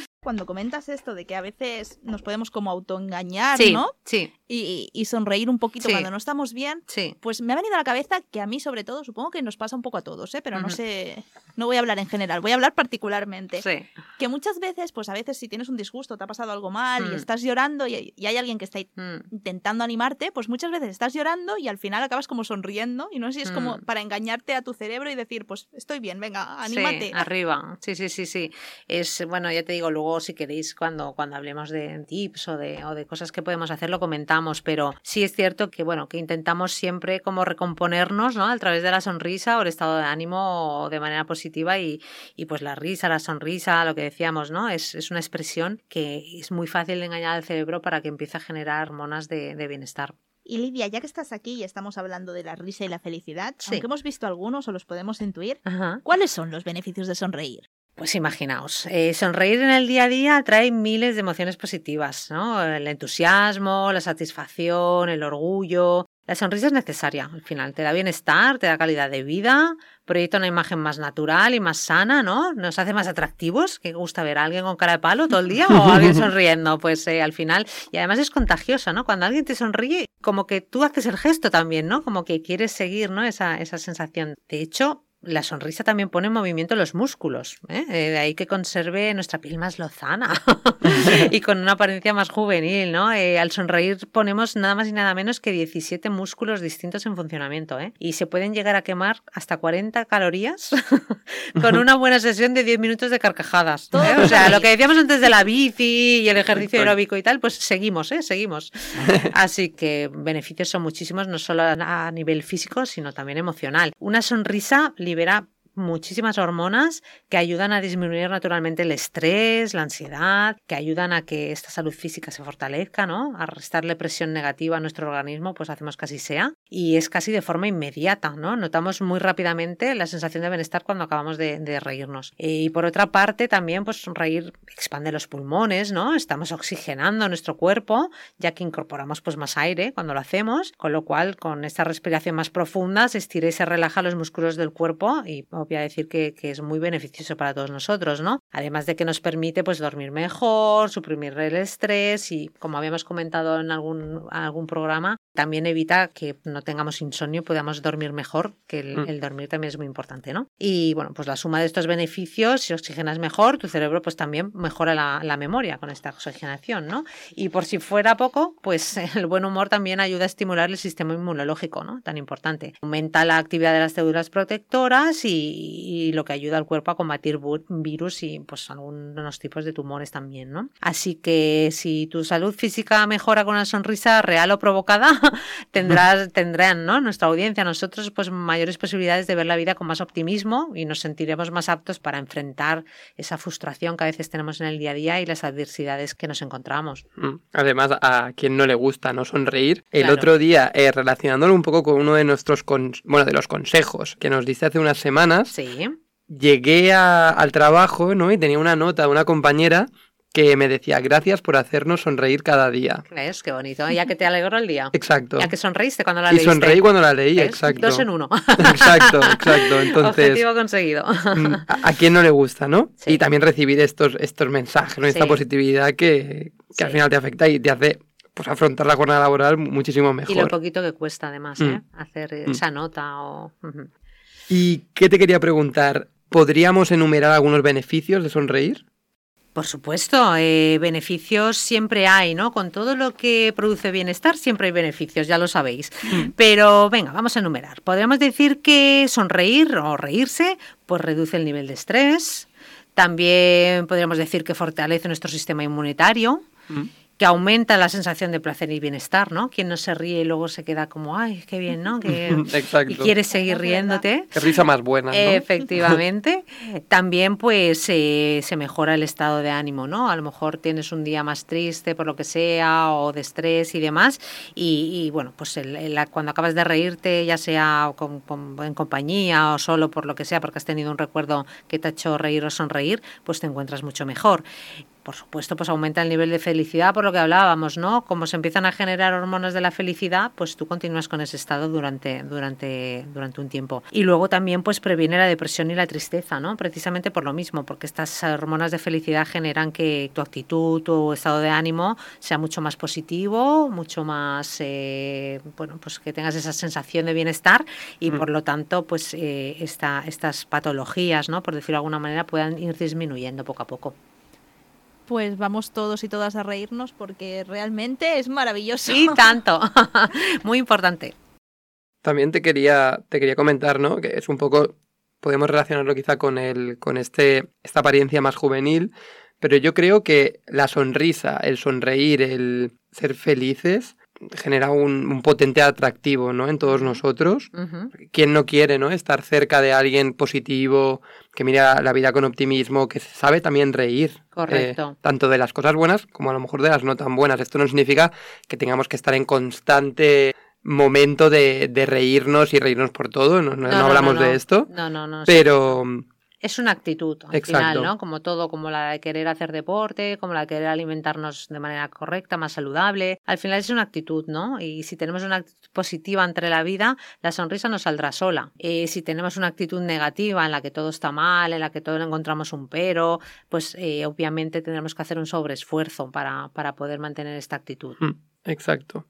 Cuando comentas esto de que a veces nos podemos como autoengañar, ¿no? Sí. Y, sonreír un poquito cuando no estamos bien, sí. pues me ha venido a la cabeza que a mí sobre todo, supongo que nos pasa un poco a todos, ¿eh? pero no sé, no voy a hablar en general, voy a hablar particularmente. Sí. Que muchas veces, pues a veces si tienes un disgusto, te ha pasado algo mal y mm. estás llorando y, hay alguien que está mm. intentando animarte, pues muchas veces estás llorando y al final acabas como sonriendo y no sé si es como mm. para engañarte a tu cerebro y decir, pues estoy bien, venga, anímate. Sí, arriba, sí, sí, sí, sí. Es, bueno, ya te digo, luego si queréis, cuando, cuando hablemos de tips o de, o de cosas que podemos hacer, lo comentamos, pero sí es cierto que, bueno, que intentamos siempre como recomponernos, ¿no? A través de la sonrisa o el estado de ánimo de manera positiva y, y pues la risa, la sonrisa, lo que decíamos, ¿no? Es, es, una expresión que es muy fácil de engañar al cerebro para que empiece a generar hormonas de, de bienestar. Y Lidia, ya que estás aquí y estamos hablando de la risa y la felicidad, aunque hemos visto algunos o los podemos intuir, ¿cuáles son los beneficios de sonreír? Pues imaginaos, eh, sonreír en el día a día trae miles de emociones positivas, ¿no? El entusiasmo, la satisfacción, el orgullo. La sonrisa es necesaria, al final te da bienestar, te da calidad de vida, proyecta una imagen más natural y más sana, ¿no? Nos hace más atractivos, que gusta ver a alguien con cara de palo todo el día o a alguien sonriendo, pues eh, al final, y además es contagiosa, ¿no? Cuando alguien te sonríe, como que tú haces el gesto también, ¿no? Como que quieres seguir, ¿no? Esa, esa sensación. De hecho, la sonrisa también pone en movimiento los músculos, ¿eh? Eh, de ahí que conserve nuestra piel más lozana y con una apariencia más juvenil, ¿no? Eh, al sonreír ponemos nada más y nada menos que 17 músculos distintos en funcionamiento, ¿eh? Y se pueden llegar a quemar hasta 40 calorías con una buena sesión de 10 minutos de carcajadas. O sea, lo que decíamos antes de la bici y el ejercicio aeróbico y tal, pues seguimos, ¿eh? Seguimos. Así que beneficios son muchísimos, no solo a nivel físico, sino también emocional. Una sonrisa libera muchísimas hormonas que ayudan a disminuir naturalmente el estrés, la ansiedad, que ayudan a que esta salud física se fortalezca, ¿no? A restarle presión negativa a nuestro organismo, pues hacemos así sea. Y es casi de forma inmediata, ¿no? Notamos muy rápidamente la sensación de bienestar cuando acabamos de, reírnos. Y por otra parte, también, pues reír expande los pulmones, ¿no? Estamos oxigenando nuestro cuerpo, ya que incorporamos pues más aire cuando lo hacemos, con lo cual, con esta respiración más profunda, se estira y se relaja los músculos del cuerpo y voy a decir que, es muy beneficioso para todos nosotros, ¿no? Además de que nos permite pues dormir mejor, suprimir el estrés y como habíamos comentado en algún, algún programa, también evita que no tengamos insomnio, podamos dormir mejor, que mm. el, dormir también es muy importante, ¿no? Y bueno, pues la suma de estos beneficios, si oxigenas mejor, tu cerebro pues también mejora la, memoria con esta oxigenación, ¿no? Y por si fuera poco, pues el buen humor también ayuda a estimular el sistema inmunológico, ¿no? Tan importante. Aumenta la actividad de las células protectoras y, lo que ayuda al cuerpo a combatir virus y pues algunos tipos de tumores también, ¿no? Así que si tu salud física mejora con una sonrisa real o provocada, tendrás, tendrán, ¿no? Nuestra audiencia, nosotros, pues mayores posibilidades de ver la vida con más optimismo y nos sentiremos más aptos para enfrentar esa frustración que a veces tenemos en el día a día y las adversidades que nos encontramos. Mm. Además, a quien no le gusta no sonreír, el otro día, eh, relacionándolo un poco con uno de nuestros, bueno, de los consejos que nos dice hace unas semanas, sí. llegué al trabajo, ¿no? Y tenía una nota de una compañera que me decía gracias por hacernos sonreír cada día. ¿Ves? Qué bonito. Ya que te alegró el día. Exacto. Ya que sonreíste cuando la leíste. Y sonreí cuando la leí, exacto. Dos en uno. exacto, exacto. Entonces, Objetivo conseguido. Mm, a, quién no le gusta, ¿no? Y también recibir estos, estos mensajes, ¿no? esta positividad que, que al final te afecta y te hace pues afrontar la jornada laboral muchísimo mejor. Y lo poquito que cuesta además, mm. ¿eh? Hacer mm. esa nota o... ¿Y qué te quería preguntar? ¿Podríamos enumerar algunos beneficios de sonreír? Por supuesto, eh, beneficios siempre hay, ¿no? Con todo lo que produce bienestar siempre hay beneficios, ya lo sabéis. Mm. Pero venga, vamos a enumerar. Podríamos decir que sonreír o reírse, pues reduce el nivel de estrés. También podríamos decir que fortalece nuestro sistema inmunitario. Mm que aumenta la sensación de placer y bienestar, ¿no? Quien no se ríe y luego se queda como, ay, qué bien, ¿no? Que, Exacto. Y quieres seguir riéndote. Qué risa más buena, ¿no? Efectivamente. También, pues, eh, se mejora el estado de ánimo, ¿no? A lo mejor tienes un día más triste por lo que sea o de estrés y demás. Y, bueno, pues cuando acabas de reírte, ya sea en compañía o solo por lo que sea, porque has tenido un recuerdo que te ha hecho reír o sonreír, pues te encuentras mucho mejor por supuesto, pues aumenta el nivel de felicidad, por lo que hablábamos, ¿no? Como se empiezan a generar hormonas de la felicidad, pues tú continúas con ese estado durante, durante, durante un tiempo. Y luego también, pues previene la depresión y la tristeza, ¿no? Precisamente por lo mismo, porque estas hormonas de felicidad generan que tu actitud, tu estado de ánimo sea mucho más positivo, mucho más, eh, bueno, pues que tengas esa sensación de bienestar y mm. por lo tanto, pues eh, estas patologías, ¿no? Por decirlo de alguna manera, puedan ir disminuyendo poco a poco pues vamos todos y todas a reírnos porque realmente es maravilloso. Y tanto, muy importante. También te quería, te quería comentar, ¿no? Que es un poco, podemos relacionarlo quizá con, el, con este, esta apariencia más juvenil, pero yo creo que la sonrisa, el sonreír, el ser felices, genera un, potente atractivo ¿no? en todos nosotros. ¿Quién no quiere ¿no? estar cerca de alguien positivo, que mira la vida con optimismo, que sabe también reír? Eh, Correcto. tanto de las cosas buenas como a lo mejor de las no tan buenas. Esto no significa que tengamos que estar en constante momento de, reírnos y reírnos por todo, no, hablamos de esto. No, no, no. Pero, es una actitud al final, ¿no? Como todo, como la de querer hacer deporte, como la de querer alimentarnos de manera correcta, más saludable. Al final es una actitud, ¿no? Y si tenemos una actitud positiva entre la vida, la sonrisa nos saldrá sola. Y si tenemos una actitud negativa en la que todo está mal, en la que todo le encontramos un pero, pues eh, obviamente tendremos que hacer un sobreesfuerzo para, para poder mantener esta actitud. Mm, exacto.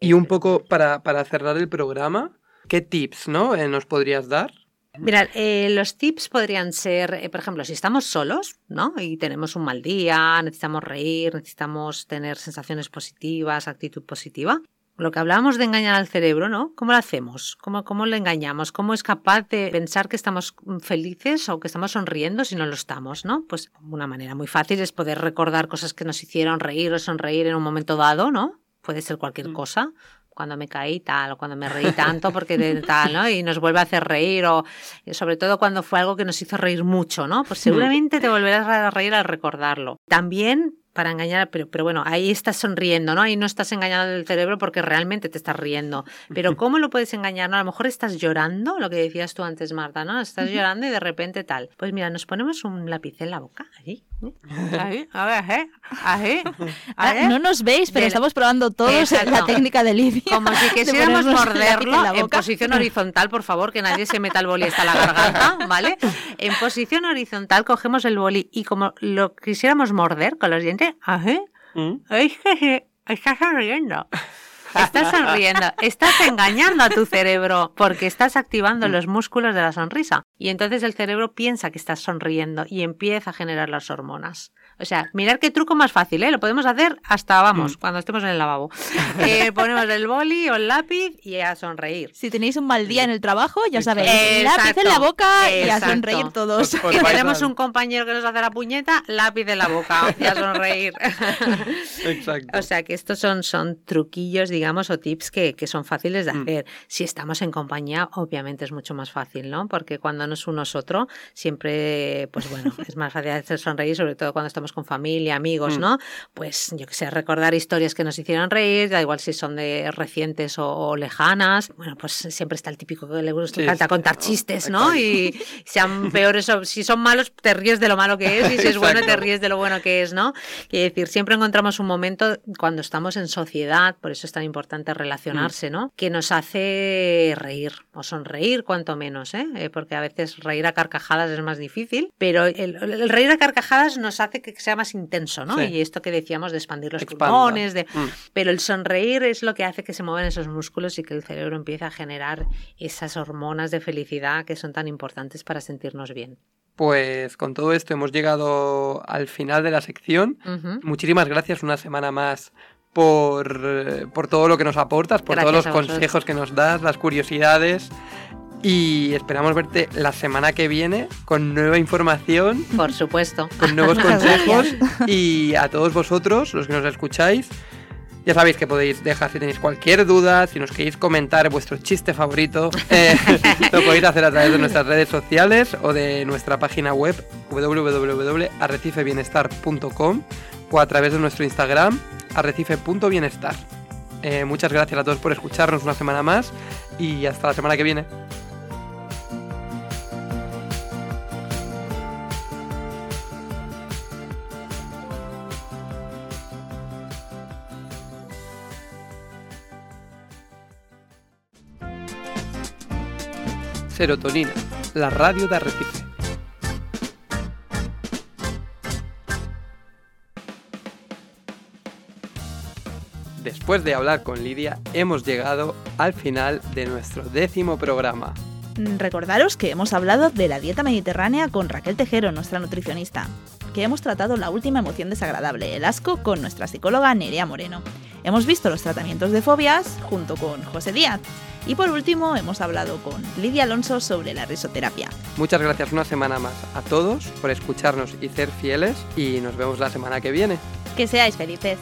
Y un poco para, para cerrar el programa, ¿qué tips ¿no? Eh, nos podrías dar? Mira, eh, los tips podrían ser, eh, por ejemplo, si estamos solos, ¿no? Y tenemos un mal día, necesitamos reír, necesitamos tener sensaciones positivas, actitud positiva. Lo que hablábamos de engañar al cerebro, ¿no? ¿Cómo lo hacemos? ¿Cómo, ¿Cómo le engañamos? ¿Cómo es capaz de pensar que estamos felices o que estamos sonriendo si no lo estamos, ¿no? Pues una manera muy fácil es poder recordar cosas que nos hicieron reír o sonreír en un momento dado, ¿no? Puede ser cualquier mm. cosa cuando me caí tal, o cuando me reí tanto porque tal, ¿no? Y nos vuelve a hacer reír, o sobre todo cuando fue algo que nos hizo reír mucho, ¿no? Pues seguramente te volverás a reír al recordarlo. También para engañar, pero, pero bueno, ahí estás sonriendo, ¿no? Ahí no estás engañando el cerebro porque realmente te estás riendo. Pero ¿cómo lo puedes engañar? ¿no? A lo mejor estás llorando, lo que decías tú antes, Marta, ¿no? Estás llorando y de repente tal. Pues mira, nos ponemos un lápiz en la boca, ahí, Ahí, a ver, ¿eh? Ahí, ah, no nos veis, pero estamos probando todos la técnica de Lidia. Como si quisiéramos morderlo en, posición horizontal, por favor, que nadie se meta el boli hasta la garganta, ¿vale? En posición horizontal cogemos el boli y como lo quisiéramos morder con los dientes, ¿ahí? ¿Mm? Es que estás sonriendo. Estás sonriendo, estás engañando a tu cerebro porque estás activando los músculos de la sonrisa. Y entonces el cerebro piensa que estás sonriendo y empieza a generar las hormonas. O sea, mirar qué truco más fácil, ¿eh? Lo podemos hacer hasta, vamos, mm. cuando estemos en el lavabo. Eh, ponemos el boli o el lápiz y a sonreír. Si tenéis un mal día en el trabajo, ya sabéis, lápiz en la boca y a sonreír todos. Si tenemos un compañero que nos hace la puñeta, lápiz en la boca y a sonreír. Exacto. O sea, que estos son, son truquillos, digamos, o tips que, que son fáciles de mm. hacer. Si estamos en compañía, obviamente es mucho más fácil, ¿no? Porque cuando no es uno es otro, siempre, pues bueno, es más fácil hacer sonreír, sobre todo cuando estamos con familia, amigos, mm. ¿no? Pues yo que sé, recordar historias que nos hicieron reír, da igual si son de recientes o, lejanas. Bueno, pues siempre está el típico que le gusta encanta contar chistes, ¿no? Y sean peores o si son malos, te ríes de lo malo que es y si es bueno, te ríes de lo bueno que es, ¿no? Quiere decir, siempre encontramos un momento cuando estamos en sociedad, por eso es tan importante relacionarse, mm. ¿no? Que nos hace reír o sonreír, cuanto menos, ¿eh? ¿eh? Porque a veces reír a carcajadas es más difícil, pero el reír a carcajadas nos hace que sea más intenso, ¿no? Y esto que decíamos de expandir los pulmones, de... Mm. pero el sonreír es lo que hace que se muevan esos músculos y que el cerebro empiece a generar esas hormonas de felicidad que son tan importantes para sentirnos bien. Pues con todo esto hemos llegado al final de la sección. Muchísimas gracias una semana más por, por, todo lo que nos aportas, por todos los consejos que nos das, las curiosidades Y esperamos verte la semana que viene con nueva información. Por supuesto. Con nuevos consejos. Y a todos vosotros, los que nos escucháis, ya sabéis que podéis dejar si tenéis cualquier duda, si nos queréis comentar vuestro chiste favorito, eh, lo podéis hacer a través de nuestras redes sociales o de nuestra página web www.arrecifebienestar.com o a través de nuestro Instagram arrecife.bienestar. Eh, muchas gracias a todos por escucharnos una semana más y hasta la semana que viene. Serotonina, la radio de Arrecife. Después de hablar con Lidia, hemos llegado al final de nuestro décimo programa. Recordaros que hemos hablado de la dieta mediterránea con Raquel Tejero, nuestra nutricionista, que hemos tratado la última emoción desagradable, el asco, con nuestra psicóloga Nerea Moreno. Hemos visto los tratamientos de fobias junto con José Díaz. Y por último, hemos hablado con Lidia Alonso sobre la risoterapia. Muchas gracias una semana más a todos por escucharnos y ser fieles y nos vemos la semana que viene. Que seáis felices.